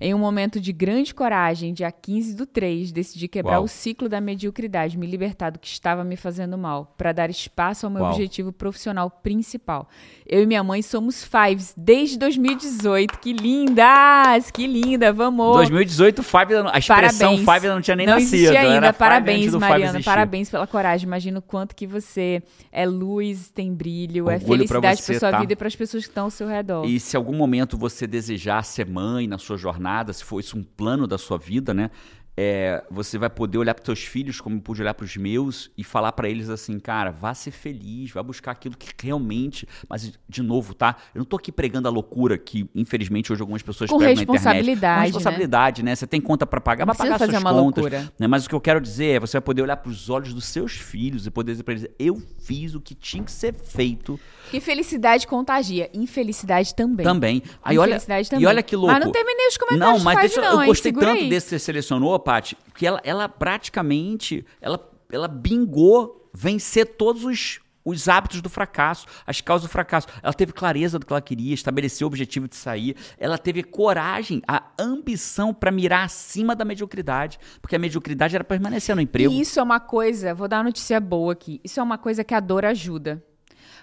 Em um momento de grande coragem, dia 15 do 3, decidi quebrar Uau. o ciclo da mediocridade, me libertar do que estava me fazendo mal, para dar espaço ao meu Uau. objetivo profissional principal. Eu e minha mãe somos fives desde 2018. Que lindas! Que linda! Vamos! 2018, Five, não- a expressão Parabéns. Five ainda não tinha nem não nascido. existia era ainda. Five Parabéns, Mariana. Parabéns pela coragem. Imagino o quanto que você é luz, tem brilho, é Orgulho pra felicidade para sua tá? vida e para as pessoas que estão ao seu redor. E se algum momento você desejar ser mãe na sua jornada, se for isso um plano da sua vida, né? É, você vai poder olhar para seus filhos como eu pude olhar para os meus e falar para eles assim, cara, vá ser feliz, vá buscar aquilo que realmente. Mas, de novo, tá? Eu não tô aqui pregando a loucura que, infelizmente, hoje algumas pessoas Com pregam na internet. responsabilidade, Com né? responsabilidade, né? Você tem conta para pagar, vai pagar suas contas. né? Mas o que eu quero dizer é, você vai poder olhar para os olhos dos seus filhos e poder dizer para eles, eu fiz o que tinha que ser feito Que felicidade contagia. Infelicidade também. também. Aí olha, Infelicidade e também. olha que louco. Mas não terminei os comentários Não, mas de deixa, não, eu gostei tanto aí. desse que você selecionou, Paty, que ela, ela praticamente, ela, ela bingou vencer todos os, os hábitos do fracasso, as causas do fracasso. Ela teve clareza do que ela queria, estabeleceu o objetivo de sair, ela teve coragem, a ambição para mirar acima da mediocridade, porque a mediocridade era permanecer no emprego. E isso é uma coisa, vou dar uma notícia boa aqui. Isso é uma coisa que a dor ajuda.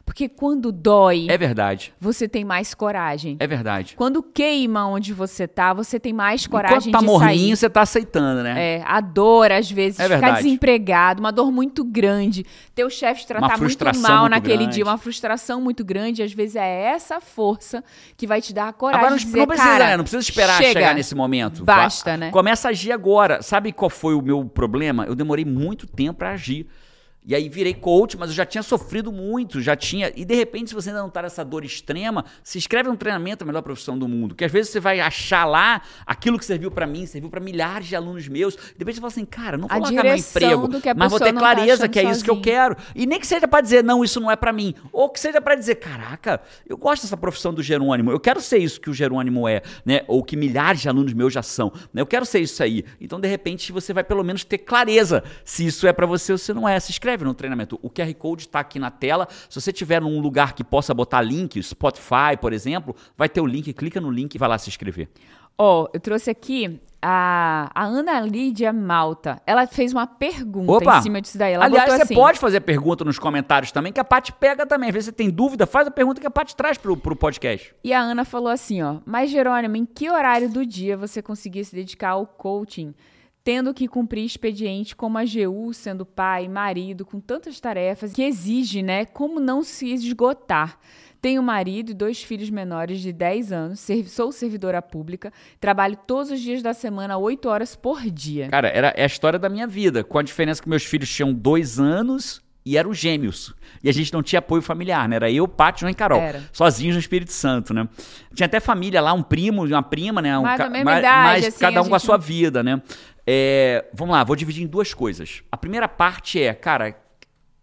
Porque quando dói, É verdade, você tem mais coragem. é verdade. Quando queima onde você tá, você tem mais coragem Enquanto tá de morninho, sair. você tá aceitando, né? É, a dor, às vezes, É ficar desempregado, uma dor muito grande, teu chefe te tratar muito mal muito naquele grande. dia, uma frustração muito grande, às vezes é essa força que vai te dar a coragem Agora não, de dizer, não precisa, cara, né? não precisa esperar chega, chegar nesse momento. Basta, né? Começa a agir agora. Sabe qual foi o meu problema? Eu demorei muito tempo pra agir. E aí virei coach, mas eu já tinha sofrido muito, já tinha. E de repente, se você ainda não tá nessa dor extrema, se inscreve num treinamento, a melhor profissão do mundo. Que às vezes você vai achar lá aquilo que serviu pra mim, serviu pra milhares de alunos meus. De repente você fala assim, cara, não vou largar meu emprego, mas vou ter tá clareza achando que é isso que eu sozinho. quero. E nem que seja pra dizer, não, isso não é pra mim. Ou que seja pra dizer, caraca, eu gosto dessa profissão do Jerônimo, eu quero ser isso que o Jerônimo é, né? Ou que milhares de alunos meus já são, né? Eu quero ser isso aí. Então, de repente, você vai pelo menos ter clareza se isso é pra você ou se não é. Se inscreve no treinamento. O QR Code tá aqui na tela. Se você tiver num lugar que possa botar link, Spotify, por exemplo, vai ter o link, clica no link e vai lá se inscrever. Ó, eu trouxe aqui a, a Ana Lídia Malta. Ela fez uma pergunta Opa! em cima disso daí. Ela Aliás, você assim, pode fazer pergunta nos comentários também, que a Paty pega também. Às vezes você tem dúvida, faz a pergunta que a Paty traz pro, pro podcast. E a Ana falou assim, ó, mas Jerônimo, em que horário do dia você conseguia se dedicar ao coaching, tendo que cumprir expediente como a GU, sendo pai, marido, com tantas tarefas que exige, né, como não se esgotar? Tenho marido e dois filhos menores de 10 anos, sou servidora pública, trabalho todos os dias da semana, 8 horas por dia. Cara, era é a história da minha vida, com a diferença que meus filhos tinham dois anos e eram gêmeos. E a gente não tinha apoio familiar, né? Era eu, Paty, João e Carol. Era. Sozinhos no Espírito Santo, né? Tinha até família lá, um primo uma prima, né? Um Mas ca- da mesma mas, idade, mas assim, cada um com a sua vida, né? É, vamos lá, vou dividir em duas coisas. A primeira parte é, cara,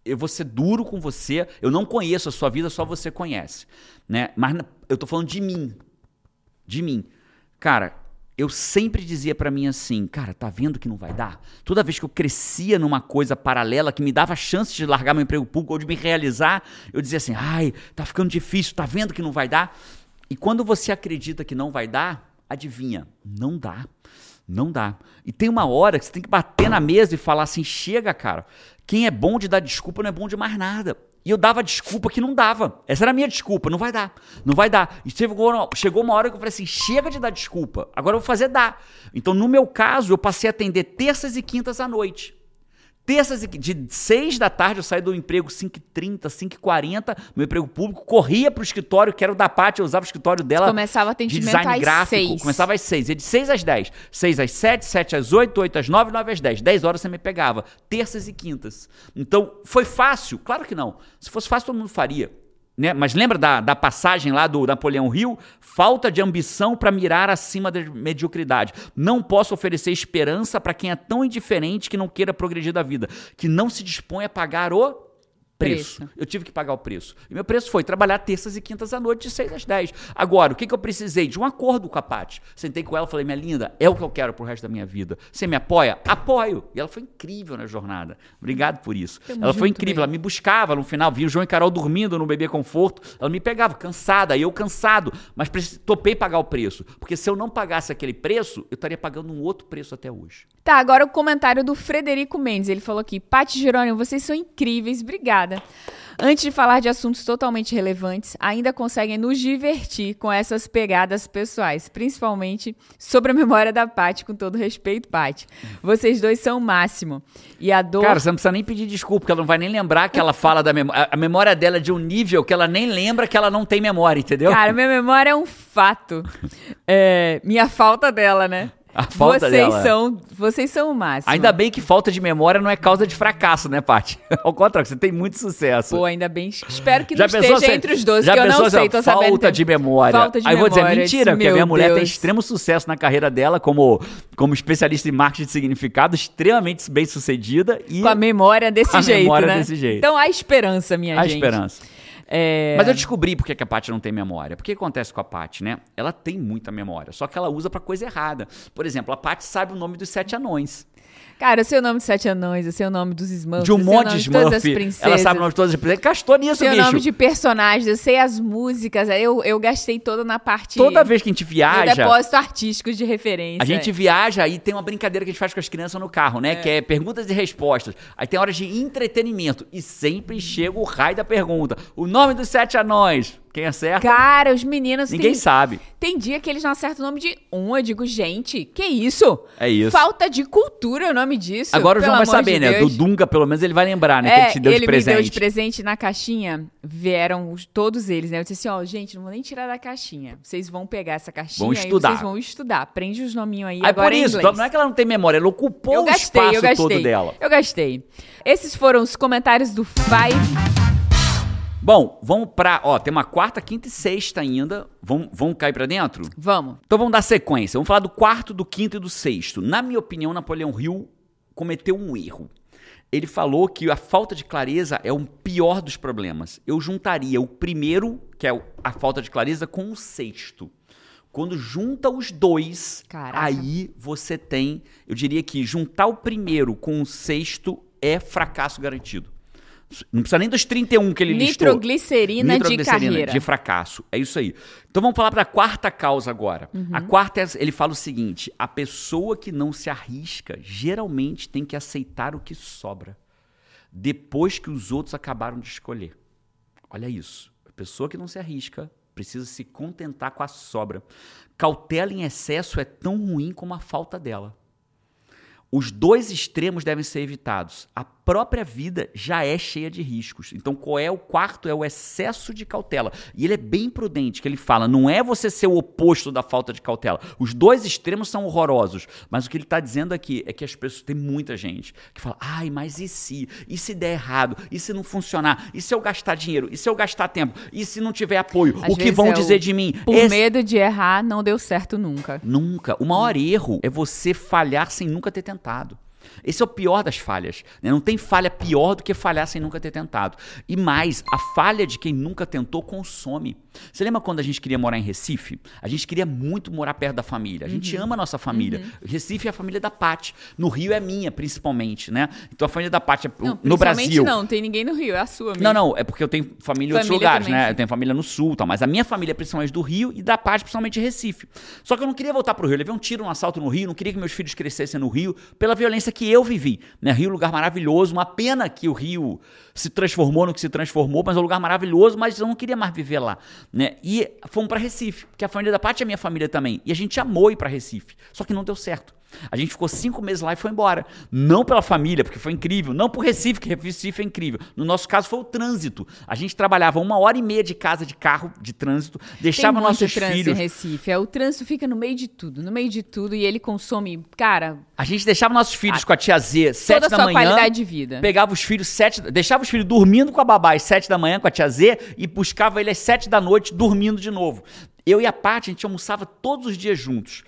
eu vou ser duro com você, eu não conheço a sua vida, só você conhece, né? Mas eu tô falando de mim. De mim. Cara, eu sempre dizia para mim assim, cara, tá vendo que não vai dar? Toda vez que eu crescia numa coisa paralela que me dava chance de largar meu emprego público ou de me realizar, eu dizia assim, ai, tá ficando difícil, tá vendo que não vai dar? E quando você acredita que não vai dar, adivinha, não dá. Não dá. E tem uma hora que você tem que bater na mesa e falar assim: chega, cara. Quem é bom de dar desculpa não é bom de mais nada. E eu dava desculpa que não dava. Essa era a minha desculpa. Não vai dar. Não vai dar. E chegou, chegou uma hora que eu falei assim: chega de dar desculpa. Agora eu vou fazer dar. Então, no meu caso, eu passei a atender terças e quintas à noite. Terças de 6 da tarde eu saí do emprego 5h30, 5h40, meu emprego público, corria pro escritório, que era o da Paty, eu usava o escritório dela. Começava atendimento de design às gráfico. 6. Começava às 6, ia de 6 às 10. 6 às 7, 7 às 8, 8 às 9, 9 às 10. 10 horas você me pegava. Terças e quintas. Então, foi fácil? Claro que não. Se fosse fácil, todo mundo faria. Né? Mas lembra da, da passagem lá do Napoleão Hill? Falta de ambição para mirar acima da mediocridade. Não posso oferecer esperança para quem é tão indiferente que não queira progredir da vida, que não se dispõe a pagar o preço. preço. Eu tive que pagar o preço. E meu preço foi trabalhar terças e quintas à noite, de 6 às 10. Agora, o que, que eu precisei? De um acordo com a Paty. Sentei com ela e falei, minha linda, é o que eu quero pro resto da minha vida. Você me apoia? Apoio. E ela foi incrível na jornada. Obrigado por isso. Tamo ela foi incrível. Bem. Ela me buscava no final, via o João e Carol dormindo no bebê conforto. Ela me pegava cansada, e eu cansado. Mas topei pagar o preço. Porque se eu não pagasse aquele preço, eu estaria pagando um outro preço até hoje. Tá, agora o comentário do Frederico Mendes. Ele falou aqui, Paty Jerônimo, vocês são incríveis. Obrigada obrigada. Antes de falar de assuntos totalmente relevantes, ainda conseguem nos divertir com essas pegadas pessoais, principalmente sobre a memória da Paty, com todo respeito, Paty. Vocês dois são o máximo. E a dor. Cara, você não precisa nem pedir desculpa, porque ela não vai nem lembrar que ela fala da memória. A memória dela é de um nível que ela nem lembra que ela não tem memória, entendeu? Cara, minha memória é um fato. É, minha falta dela, né? A falta vocês dela. São, vocês são o máximo. Ainda bem que falta de memória não é causa de fracasso, né, Paty? *laughs* Ao contrário, você tem muito sucesso. Pô, ainda bem. Espero que já não esteja se, entre os dois, que eu não sei, tô falta sabendo. De memória. Falta de Aí memória. vou dizer, mentira, porque a minha mulher Deus. tem extremo sucesso na carreira dela como, como especialista em marketing de significado, extremamente bem sucedida. E com a memória desse a jeito, memória né? desse jeito. Então há esperança, minha gente. Há esperança. É... Mas eu descobri por que a Paty não tem memória. O que acontece com a Paty, né? Ela tem muita memória, só que ela usa para coisa errada. Por exemplo, a Paty sabe o nome dos sete anões. Cara, eu sei o nome de Sete Anões, eu sei o nome dos Smurfs. De um monte de Smurf. Ela sabe o nome de todas as princesas. Gastou nisso, sei bicho. o nome de personagens, eu sei as músicas. Eu, eu gastei toda na parte... Toda vez que a gente viaja... Depósito artístico de referência. A gente viaja e tem uma brincadeira que a gente faz com as crianças no carro, né? É. Que é perguntas e respostas. Aí tem horas de entretenimento. E sempre chega o raio da pergunta. O nome dos Sete Anões. Quem acerta? Cara, os meninos. Ninguém tem, sabe. Tem dia que eles não acertam o nome de um. Eu digo, gente, que isso? É isso. Falta de cultura é o nome disso. Agora o João vai saber, de né? Do Dunga, pelo menos, ele vai lembrar, né? É, que ele te deu ele de presente. me deu de presente na caixinha. Vieram os, todos eles, né? Eu disse assim: ó, gente, não vou nem tirar da caixinha. Vocês vão pegar essa caixinha vão estudar. e vocês vão estudar. Prende os nominhos aí. Aí agora por isso, não é que ela não tem memória, ela ocupou eu o gastei, espaço eu gastei, todo dela. Eu gastei. Esses foram os comentários do Five. Bom, vamos pra. Ó, tem uma quarta, quinta e sexta ainda. Vamos, vamos cair pra dentro? Vamos. Então vamos dar sequência. Vamos falar do quarto, do quinto e do sexto. Na minha opinião, Napoleão Hill cometeu um erro. Ele falou que a falta de clareza é o pior dos problemas. Eu juntaria o primeiro, que é a falta de clareza, com o sexto. Quando junta os dois, Caraca. aí você tem. Eu diria que juntar o primeiro com o sexto é fracasso garantido. Não precisa nem dos 31 que ele Nitroglicerina, listou. Nitroglicerina de carreira. de fracasso. É isso aí. Então vamos falar para a quarta causa agora. Uhum. A quarta, ele fala o seguinte: a pessoa que não se arrisca geralmente tem que aceitar o que sobra depois que os outros acabaram de escolher. Olha isso. A pessoa que não se arrisca precisa se contentar com a sobra. Cautela em excesso é tão ruim como a falta dela. Os dois extremos devem ser evitados. A própria vida já é cheia de riscos. Então, qual é o quarto? É o excesso de cautela. E ele é bem prudente, que ele fala: não é você ser o oposto da falta de cautela. Os dois extremos são horrorosos. Mas o que ele está dizendo aqui é que as pessoas. Tem muita gente que fala: ai, mas e se? E se der errado? E se não funcionar? E se eu gastar dinheiro? E se eu gastar tempo? E se não tiver apoio? Às o que vão é dizer o- de mim? Por Esse- medo de errar, não deu certo nunca. Nunca. O maior erro é você falhar sem nunca ter tentado. Esse é o pior das falhas. Né? Não tem falha pior do que falhar sem nunca ter tentado. E mais, a falha de quem nunca tentou consome. Você lembra quando a gente queria morar em Recife? A gente queria muito morar perto da família. A gente uhum. ama a nossa família. Uhum. Recife é a família da Pati. No Rio é minha, principalmente, né? Então a família da Pati é não, no Brasil. Não, tem ninguém no Rio, é a sua mesmo. Não, não, é porque eu tenho família em outros lugares, também. né? Eu tenho família no sul, tal, mas a minha família é principalmente do Rio e da Pati, principalmente de Recife. Só que eu não queria voltar pro Rio. Eu levei um tiro, um assalto no Rio, não queria que meus filhos crescessem no Rio pela violência que eu vivi. Né? Rio é um lugar maravilhoso, uma pena que o Rio se transformou no que se transformou, mas é um lugar maravilhoso, mas eu não queria mais viver lá, né? E fomos para Recife, porque a família da parte é minha família também, e a gente amou ir para Recife, só que não deu certo. A gente ficou cinco meses lá e foi embora. Não pela família, porque foi incrível. Não por Recife, que Recife é incrível. No nosso caso foi o trânsito. A gente trabalhava uma hora e meia de casa de carro, de trânsito, deixava Tem nossos trânsito filhos. em Recife. É, o trânsito fica no meio de tudo, no meio de tudo, e ele consome, cara. A gente deixava nossos filhos a... com a tia Z sete da manhã. qualidade de vida. Pegava os filhos sete, deixava os filhos dormindo com a babá às sete da manhã com a tia Z e buscava ele às sete da noite dormindo de novo. Eu e a Paty, a gente almoçava todos os dias juntos.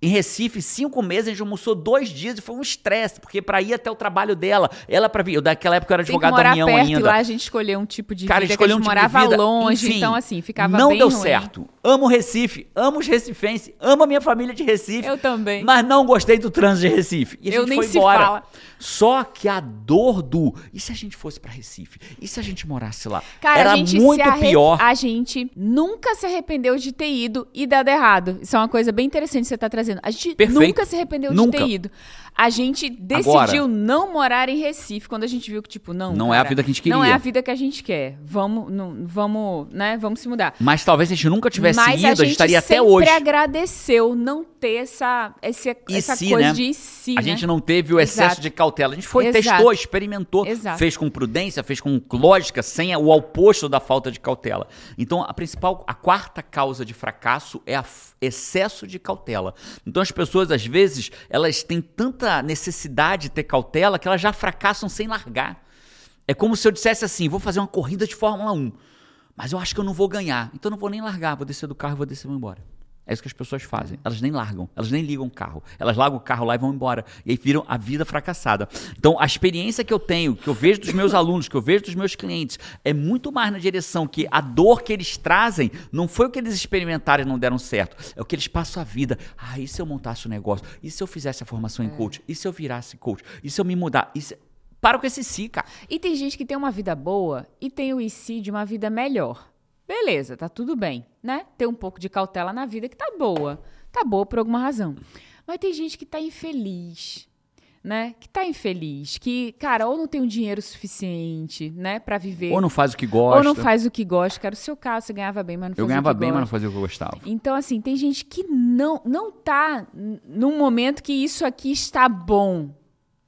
Em Recife, cinco meses, a gente almoçou dois dias e foi um estresse, porque para ir até o trabalho dela, ela para vir. Eu, daquela época eu era advogado da União perto, ainda. E lá a gente escolheu um tipo de Cara, vida escolheu que a gente um morava tipo de vida. longe, Enfim, então assim, ficava não bem deu ruim. certo. Amo Recife, amo os recifenses, amo a minha família de Recife. Eu também. Mas não gostei do trânsito de Recife. E a eu gente nem foi se embora. fala. Só que a dor do. E se a gente fosse para Recife? E se a gente morasse lá? Cara, Era a muito arre... pior. A gente nunca se arrependeu de ter ido e dado errado. Isso é uma coisa bem interessante que você tá trazendo. A gente Perfeito. nunca se arrependeu Nunca. de ter ido. A gente decidiu Agora- não morar em Recife quando a gente viu que, tipo, não. Não é a cara, vida que a gente Não é queria. a vida que a gente quer. Vamos, não, vamos, né? Vamos se mudar. Mas talvez se a gente nunca tivesse Mas ido, a a gente gente estaria até sempre hoje. agradeceu não ter essa, essa, E essa se, coisa né? de si, A né? gente não teve o excesso Exato. de cautela. A gente foi, Exato. testou, experimentou, Exato. fez com prudência, fez com lógica, sem o oposto da falta de cautela. Então, a principal, a quarta causa de fracasso é f- excesso de cautela. Então, as pessoas, às vezes, elas têm tanta necessidade de ter cautela que elas já fracassam sem largar. É como se eu dissesse assim: vou fazer uma corrida de Fórmula 1, mas eu acho que eu não vou ganhar. Então, não vou nem largar, vou descer do carro e vou descer e vou embora. É isso que as pessoas fazem. Elas nem largam, elas nem ligam o carro. Elas largam o carro lá e vão embora. E aí viram a vida fracassada. Então, a experiência que eu tenho, que eu vejo dos meus alunos, que eu vejo dos meus clientes, é muito mais na direção que a dor que eles trazem não foi o que eles experimentaram e não deram certo. É o que eles passam a vida. Ah, e se eu montasse um negócio? E se eu fizesse a formação em coach? E se eu virasse coach? E se eu me mudar? E se... Para com esse si, cara. E tem gente que tem uma vida boa e tem o IC de uma vida melhor. Beleza, tá tudo bem, né? Ter um pouco de cautela na vida que tá boa. Tá boa por alguma razão. Mas tem gente que tá infeliz, né? Que tá infeliz, que, cara, ou não tem um dinheiro suficiente, né, Pra viver. Ou não faz o que gosta. Ou não faz o que gosta. Cara, o seu caso, você ganhava bem, mas não Eu fazia ganhava o que bem, mas não gosta. fazia o que eu gostava. Então, assim, tem gente que não, não tá num momento que isso aqui está bom.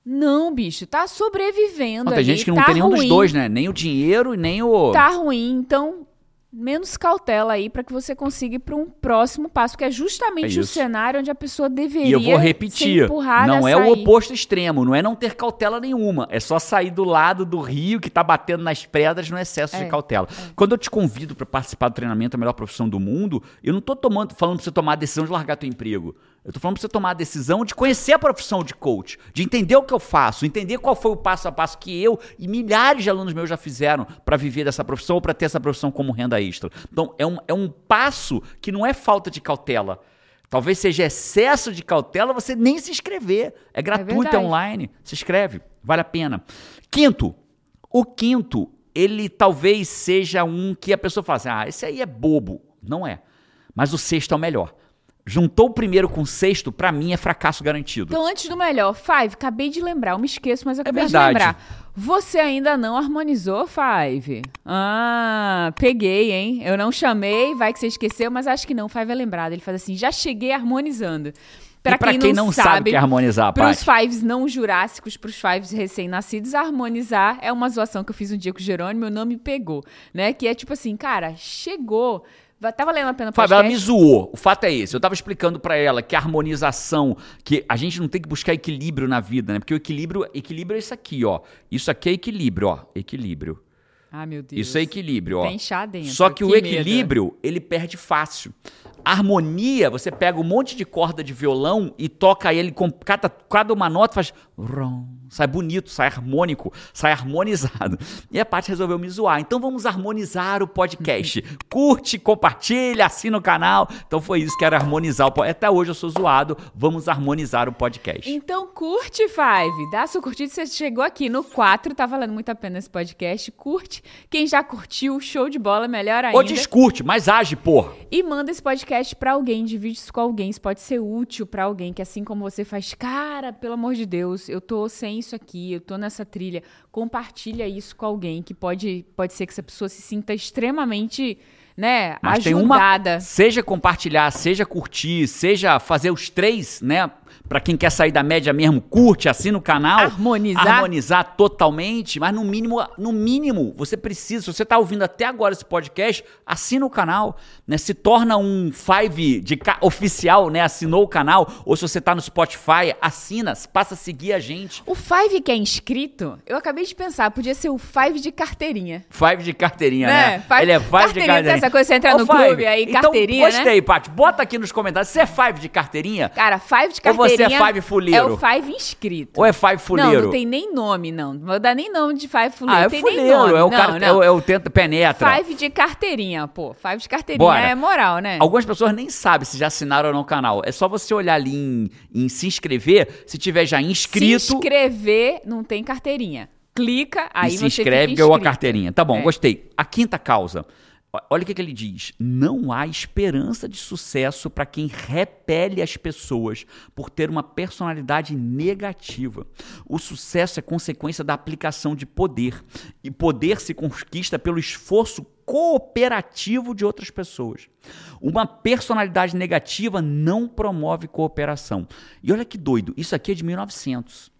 Não, bicho, tá sobrevivendo Não, tem ali, gente que não tá tem nenhum dos ruim, dois, né? Nem o dinheiro e nem o. Tá ruim, então menos cautela aí para que você consiga ir para um próximo passo, que é justamente É o cenário onde a pessoa deveria E eu vou repetir, não é o sair. oposto extremo, não é não ter cautela nenhuma, é só sair do lado do rio que tá batendo nas pedras no excesso É, de cautela. Quando eu te convido para participar do treinamento A Melhor Profissão do Mundo, eu não tô tomando, falando para você tomar a decisão de largar teu emprego. Eu tô falando para você tomar a decisão de conhecer a profissão de coach, de entender o que eu faço, entender qual foi o passo a passo que eu e milhares de alunos meus já fizeram para viver dessa profissão ou para ter essa profissão como renda extra. Então, é um, é um passo que não é falta de cautela. Talvez seja excesso de cautela você nem se inscrever. É gratuito, é, verdade. online. Se inscreve, vale a pena. Quinto, o quinto, ele talvez seja um que a pessoa fala assim: ah, esse aí é bobo. Não é. Mas o sexto é o melhor. Juntou o primeiro com o sexto, pra mim é fracasso garantido. Então, antes do melhor, Five, acabei de lembrar, eu me esqueço, mas eu acabei de verdade. lembrar. Você ainda não harmonizou, Five? Ah, peguei, hein? Eu não chamei, vai que você esqueceu, mas acho que não. Five é lembrado. Ele faz assim: já cheguei harmonizando. Pra e pra quem, não sabe, o que é harmonizar, Para os fives não jurássicos, para os fives recém-nascidos, harmonizar é uma zoação que eu fiz um dia com o Jerônimo, meu nome pegou, né? Que é tipo assim, cara, chegou, tá valendo a pena Fábio, ela me zoou. O fato é esse. Eu tava explicando pra ela que a harmonização, que a gente não tem que buscar equilíbrio na vida, né? Porque o equilíbrio, equilíbrio é isso aqui, ó. Isso aqui é equilíbrio, ó. Equilíbrio. Ah, meu Deus. Isso é equilíbrio, ó. Tem chá dentro, Só que, o que medo. equilíbrio, ele perde fácil. Harmonia, você pega um monte de corda de violão e toca ele com cada, cada uma nota faz sai bonito, sai harmônico, sai harmonizado. E a Paty resolveu me zoar. Então vamos harmonizar o podcast. *laughs* Curte, compartilha, assina o canal. Então foi isso que era harmonizar o podcast. Até hoje eu sou zoado. Vamos harmonizar o podcast. Então curte, Five. Dá sua curtida. Você chegou aqui no 4, tá valendo muito a pena esse podcast. Curte. Quem já curtiu, show de bola, melhor ainda. Ou descurte, mas age, porra. E manda esse podcast pra alguém, divide isso com alguém. Isso pode ser útil pra alguém que assim como você faz, cara, pelo amor de Deus, eu tô sem isso aqui, eu tô nessa trilha. Compartilha isso com alguém que pode, pode ser que essa pessoa se sinta extremamente, né, Mas tem ajudada. uma, seja compartilhar, seja curtir, seja fazer os três, né? Pra quem quer sair da média mesmo, curte, assina o canal. Harmonizar. Harmonizar totalmente, mas no mínimo, no mínimo, você precisa, se você tá ouvindo até agora esse podcast, assina o canal, né? Se torna um Five de oficial, né? Assinou o canal, ou se você tá no Spotify, assina, passa a seguir a gente. O Five que é inscrito, eu acabei de pensar, podia ser o Five de carteirinha. Five de carteirinha, Né? né? Five- Ele é Five de carteirinha, essa coisa, você entra Ô, no Five, clube, aí então, carteirinha, né? Gostei, Paty. Bota aqui nos comentários. Você é Five de carteirinha? Cara, Five de Ou você é carteirinha Five fuleiro? é o Five inscrito. Ou é Five fuleiro? Não, não tem nem nome, não. Não vou dar nem nome de Five fuleiro. Ah, é tem nem fuleiro. nome. É o não, cara não. é o, é o tenta penetra. Five de carteirinha, pô. Five de carteirinha Bora. é moral, né? Algumas pessoas nem sabem se já assinaram ou não o canal. É só você olhar ali em, em se inscrever. Se tiver já inscrito, Se inscrever, não tem carteirinha. Clica, aí e se inscreve, ganhou a carteirinha. Tá bom, É. gostei. A quinta causa. Olha o que, que ele diz. Não há esperança de sucesso para quem repele as pessoas por ter uma personalidade negativa. O sucesso é consequência da aplicação de poder. E poder se conquista pelo esforço cooperativo de outras pessoas. Uma personalidade negativa não promove cooperação. E olha que doido, isso aqui é de 1900.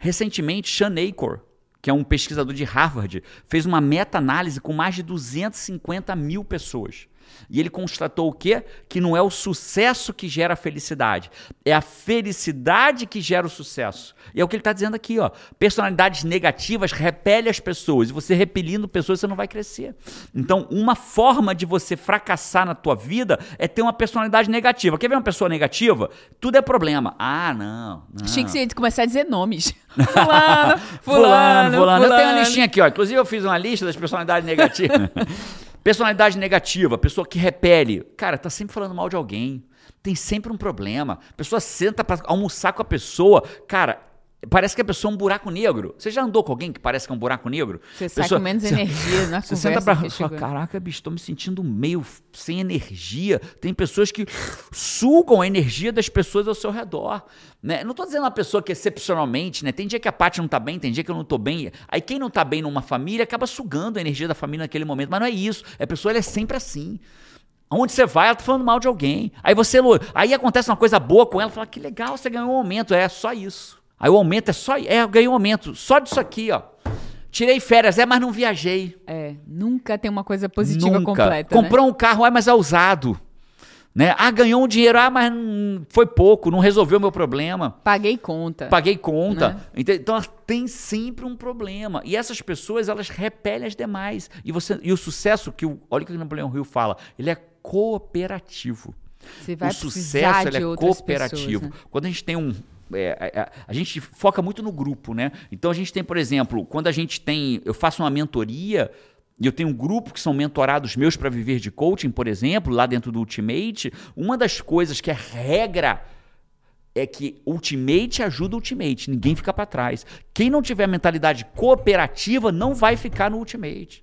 Recentemente, Sean Acor, que é um pesquisador de Harvard, fez uma meta-análise com mais de 250 mil pessoas. E ele constatou o quê? Que não é o sucesso que gera a felicidade, é a felicidade que gera o sucesso. E é o que ele está dizendo aqui, ó. Personalidades negativas repelem as pessoas, e você repelindo pessoas, você não vai crescer. Então, uma forma de você fracassar na tua vida é ter uma personalidade negativa. Quer ver uma pessoa negativa? Tudo é problema. Ah, não. não. Achei que ia começar a dizer nomes. *laughs* Fulano, fulano, fulano. Eu tenho uma listinha aqui, ó. Inclusive, eu fiz uma lista das personalidades negativas. *laughs* personalidade negativa, pessoa que repele. Cara, tá sempre falando mal de alguém. Tem sempre um problema. A pessoa senta pra almoçar com a pessoa. Cara, parece que a pessoa é um buraco negro. Você já andou com alguém que parece que é um buraco negro? Você sai Pessoa- com menos você- energia *laughs* na Você senta pra que fala, caraca, bicho, tô me sentindo meio sem energia. Tem pessoas que sugam a energia das pessoas ao seu redor. Né? Não tô dizendo uma pessoa que excepcionalmente, né? Tem dia que a Paty não tá bem, tem dia que eu não tô bem. Aí quem não tá bem numa família acaba sugando a energia da família naquele momento. Mas não é isso. A pessoa é sempre assim. Aonde você vai, ela tá falando mal de alguém. Aí você. Aí acontece uma coisa boa com ela, fala, que legal, você ganhou um aumento. É só isso. Aí o aumento é só. É, eu ganhei um aumento. Só disso aqui, ó. Tirei férias, é, mas não viajei. É, nunca tem uma coisa positiva Nunca. completa. né? Comprou um carro, ah, mas é usado. Né? Ah, ganhou um dinheiro, ah, mas foi pouco, não resolveu o meu problema. Paguei conta. Paguei conta. Né? Então, ela tem sempre um problema. E essas pessoas, elas repelem as demais. E, você, e o sucesso, que o, olha o que o Napoleão Hill fala, ele é cooperativo. Você vai o sucesso ele é cooperativo. pessoas, né? Quando a gente tem um. É, a, a- a gente foca muito no grupo, né? Então a gente tem, por exemplo, quando a gente tem. Eu faço uma mentoria. E eu tenho um grupo que são mentorados meus para viver de coaching, por exemplo, lá dentro do Ultimate. Uma das coisas que é regra é que Ultimate ajuda Ultimate, ninguém fica para trás. Quem não tiver mentalidade cooperativa não vai ficar no Ultimate.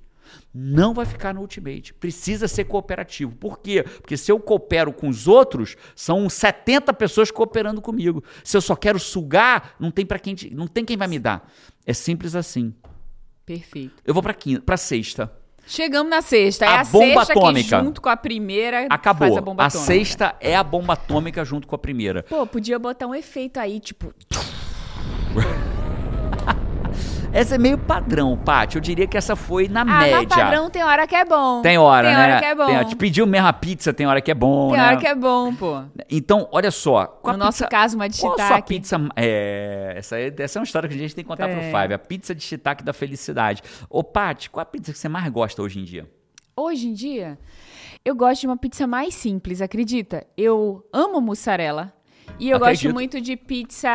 Não vai ficar no Ultimate. Precisa ser cooperativo. Por quê? Porque se eu coopero com os outros, são 70 pessoas cooperando comigo. Se eu só quero sugar, não tem para quem, não tem quem vai me dar. É simples assim. Perfeito. Eu vou para quinta, para sexta. Chegamos na sexta. É A a, bomba sexta atômica. que junto com a primeira Acabou. faz a bomba a atômica. sexta é a bomba atômica junto com a primeira. Pô, podia botar um efeito aí, tipo... *laughs* Essa é meio padrão, Paty. Eu diria que essa foi na Ah, média. mas padrão tem hora que é bom. Tem hora, tem né? hora que é bom. Tem, te pediu mesmo a pizza, tem hora que é bom, Tem né? hora que é bom, pô. Então, olha só. No nosso pizza- caso, uma de Qual a sua shiitake. pizza... É, essa, é, essa é uma história que a gente tem que contar É. pro Five. A pizza de shiitake da felicidade. Ô, Paty, qual a pizza que você mais gosta hoje em dia? Hoje em dia, Eu gosto de uma pizza mais simples, acredita? Eu amo mussarela e eu Acredito. gosto muito de pizza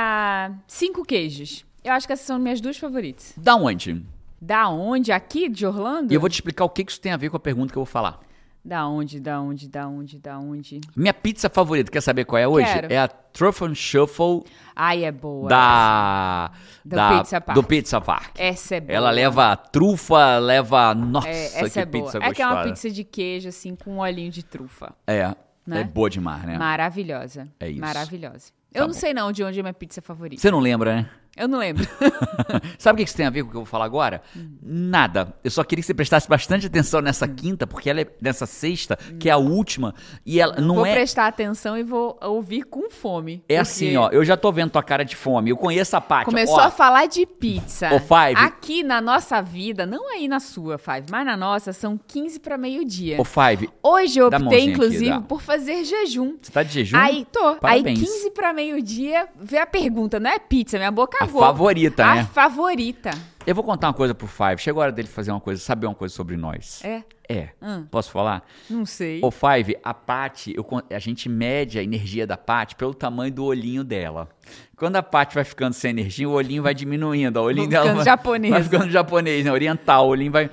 cinco queijos. Eu acho que essas são minhas duas favoritas. Da onde? Da onde? Aqui de Orlando? E eu vou te explicar o que isso tem a ver com a pergunta que eu vou falar. Da onde? Da onde? Da onde? Da onde? Minha pizza favorita, quer saber qual é hoje? Quero. É a Truffle Shuffle Ai, é boa. da, Do da- Pizza Park. do Pizza Park. Essa é boa. Ela leva trufa, leva. Nossa, É, essa que é boa. pizza é gostosa. que é uma pizza de queijo, assim, com um olhinho de trufa. É, Né? é boa demais, né? Maravilhosa. É isso. Maravilhosa. Tá eu não bom. sei não de onde é minha pizza favorita. Você não lembra, né? Eu não lembro. *laughs* Sabe o que isso tem a ver com o que eu vou falar agora? Nada. Eu só queria que você prestasse bastante atenção nessa quinta, porque ela é nessa sexta, que é a última, e ela não vou é. prestar atenção e vou ouvir com fome. É porque assim, ó. Eu já tô vendo tua cara de fome. Eu conheço a Paty. Começou ó, a falar de pizza. Ô, Five. Aqui na nossa vida, não aí na sua, Five, mas na nossa, são 15 para meio-dia. Ô, Five, Hoje eu optei, aqui, inclusive, dá. por fazer jejum. você tá de jejum? Aí, tô. Parabéns. Aí, 15 para meio-dia, vê a pergunta, não é pizza, minha boca A voa. favorita, A né? favorita. Eu vou contar uma coisa pro Five. Chegou a hora dele fazer uma coisa, saber uma coisa sobre nós. É? É. Hum. Posso falar? Não sei. Ô, Five, a Paty, eu a gente mede a energia da Paty pelo tamanho do olhinho dela. Quando a Paty vai ficando sem energia, o olhinho vai diminuindo. O olhinho Vai dela ficando vai, japonesa. vai ficando japonês, né? Oriental. O olhinho vai,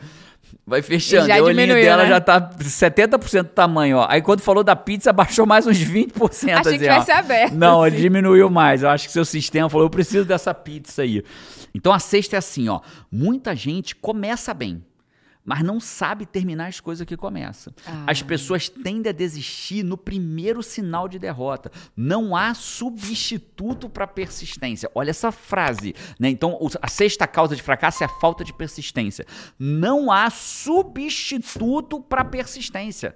vai fechando. E já e o olhinho diminuiu, dela né? já tá 70% do tamanho, ó. Aí quando falou da pizza, baixou mais uns 20%. Achei que assim, ó. tivesse aberto, Não, *laughs* ele assim. diminuiu mais. Eu acho que seu sistema falou, eu preciso dessa pizza aí. Então a sexta é assim, ó. Muita gente começa bem, mas não sabe terminar as coisas que começa. Ah. As pessoas tendem a desistir no primeiro sinal de derrota. Não há substituto para persistência. Olha essa frase, né? Então, a sexta causa de fracasso é a falta de persistência. Não há substituto para persistência.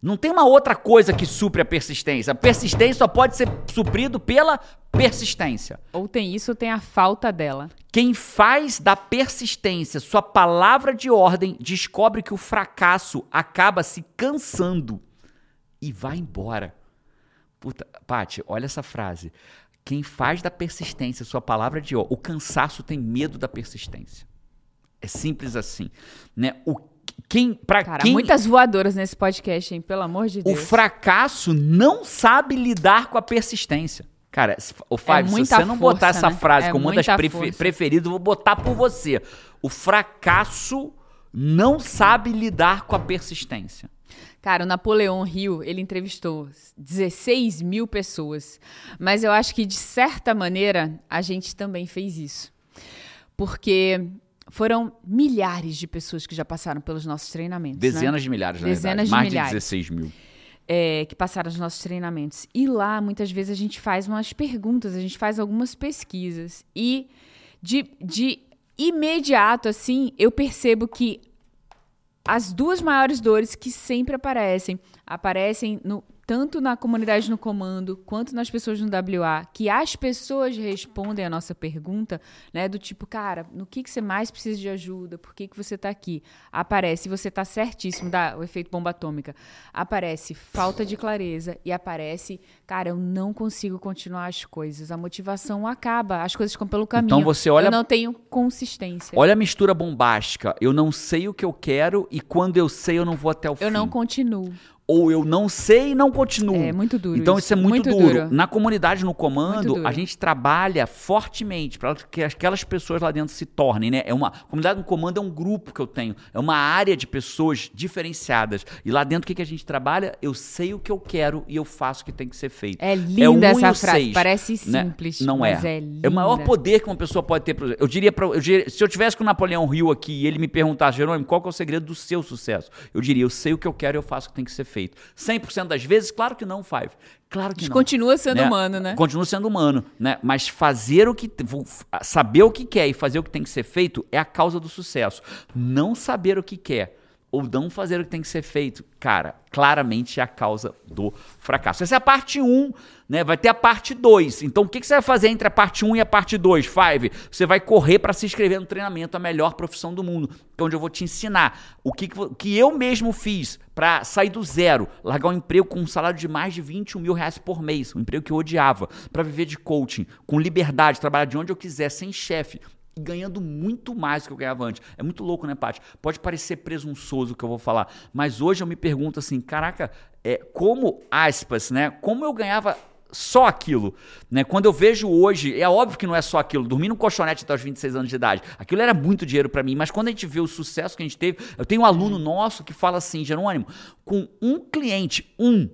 Não tem uma outra coisa que supre a persistência. A persistência só pode ser suprido pela persistência. Ou tem isso ou tem a falta dela. Quem faz da persistência sua palavra de ordem descobre que o fracasso acaba se cansando e vai embora. Puta, Paty, olha essa frase. Quem faz da persistência sua palavra de ordem, o cansaço tem medo da persistência. É simples assim, né? O quem para Cara, quem muitas voadoras nesse podcast, hein? Pelo amor de o Deus. fracasso não sabe lidar com a persistência. Cara, se- o Fábio, se É muita você não botar força, essa né? frase É como uma das muita prefe- força. preferidas, eu vou botar por você. O fracasso não sabe lidar com a persistência. Cara, o Napoleão Hill, ele entrevistou 16 mil pessoas. Mas eu acho que, de certa maneira, a gente também fez isso. Porque foram milhares de pessoas que já passaram pelos nossos treinamentos. né? Dezenas de milhares, na Dezenas verdade. de Mais milhares. de 16 mil. é, que passaram os nossos treinamentos. E lá, muitas vezes, a gente faz umas perguntas, a gente faz algumas pesquisas. E de, de imediato, assim, eu percebo que as duas maiores dores que sempre aparecem, aparecem no- tanto na comunidade no comando quanto nas pessoas no WA, que as pessoas respondem a nossa pergunta, né, do tipo, cara, no que, que você mais precisa de ajuda? Por que, que você está aqui? Aparece, você está certíssimo, dá o efeito bomba atômica. Aparece falta de clareza e aparece, cara, eu não consigo continuar as coisas. A motivação acaba, as coisas ficam pelo caminho. Então você olha- Eu não tenho consistência. Olha a mistura bombástica. Eu não sei o que eu quero e quando eu sei eu não vou até o fim. eu não continuo. Ou eu não sei e não continuo. É muito duro Então isso. isso, é muito, Muito duro. duro. Na comunidade no comando, a gente trabalha fortemente para que aquelas pessoas lá dentro se tornem, né? É uma comunidade no comando é um grupo que eu tenho, é uma área de pessoas diferenciadas. E lá dentro o que, que a gente trabalha? Eu sei o que eu quero e eu faço o que tem que ser feito. É o linda um e essa frase. seis, Parece né? simples, Não mas é. é linda. o maior poder que uma pessoa pode ter. Eu diria, diria se eu tivesse com o Napoleão Rio aqui e ele me perguntasse, Jerônimo, qual é o segredo do seu sucesso? Eu diria, eu sei o que eu quero e eu faço o que tem que ser feito. 100% das vezes, claro que não, Five. Claro que gente não. continua sendo humano, né? Continua sendo humano, né? Mas fazer o que. Saber o que quer e fazer o que tem que ser feito é a causa do sucesso. Não saber o que quer ou não fazer o que tem que ser feito, cara, claramente é a causa do fracasso. Essa é a parte 1, né? Vai ter a parte 2. Então, o que você vai fazer entre a parte 1 e a parte 2, Five? Você vai correr para se inscrever no treinamento A Melhor Profissão do Mundo, que é onde eu vou te ensinar o que, que eu mesmo fiz para sair do zero, largar um emprego com um salário de mais de 21 mil reais por mês, um emprego que eu odiava, para viver de coaching, com liberdade, trabalhar de onde eu quiser, sem chefe. E ganhando muito mais do que eu ganhava antes. É muito louco, né, Paty? Pode parecer presunçoso o que eu vou falar, mas hoje eu me pergunto assim, caraca, é, como, aspas, né, como eu ganhava só aquilo, né? Quando eu vejo hoje, é óbvio que não é só aquilo, dormir no colchonete até os 26 anos de idade, aquilo era muito dinheiro para mim, mas quando a gente vê o sucesso que a gente teve, eu tenho um aluno nosso que fala assim, Jerônimo, com um cliente, um,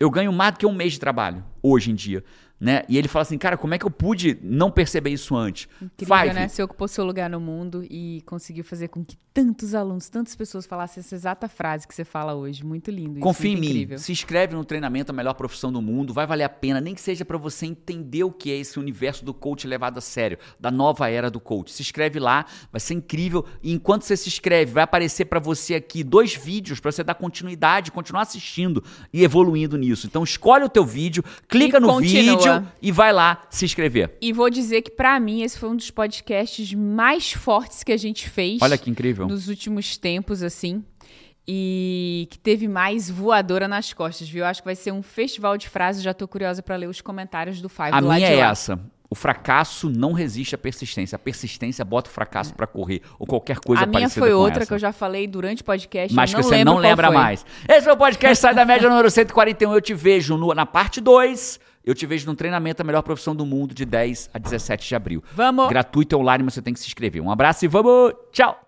eu ganho mais do que um mês de trabalho, hoje em dia. Né? E ele fala assim, cara, como é que eu pude não perceber isso antes? Incrível, Five. né? Você ocupou seu lugar no mundo e conseguiu fazer com que tantos alunos, tantas pessoas falassem essa exata frase que você fala hoje. Muito lindo. Confia em mim. Incrível. Se inscreve no treinamento A Melhor Profissão do Mundo. Vai valer a pena, nem que seja para você entender o que é esse universo do coach levado a sério, da nova era do coach. Se inscreve lá, vai ser incrível. E enquanto você se inscreve, vai aparecer para você aqui dois vídeos para você dar continuidade, continuar assistindo e evoluindo nisso. Então escolhe o teu vídeo, clica e no continua. vídeo e vai lá se inscrever. E vou dizer que para mim esse foi um dos podcasts mais fortes que a gente fez. Olha que incrível. Nos últimos tempos assim. E que teve mais voadora nas costas, viu? Acho que vai ser um festival de frases. Já tô curiosa para ler os comentários do Five. A minha é essa. O fracasso não resiste à persistência. A persistência bota o fracasso é. para correr. Ou qualquer coisa parecida A minha foi outra essa. que eu já falei durante o podcast. Mas que você não lembra mais. Esse foi o podcast Sai da Média número 141. Eu te vejo no, na parte 2 eu te vejo no treinamento A Melhor Profissão do Mundo de 10 a 17 de abril. Vamos! Gratuito online, mas você tem que se inscrever. Um abraço e vamos! Tchau!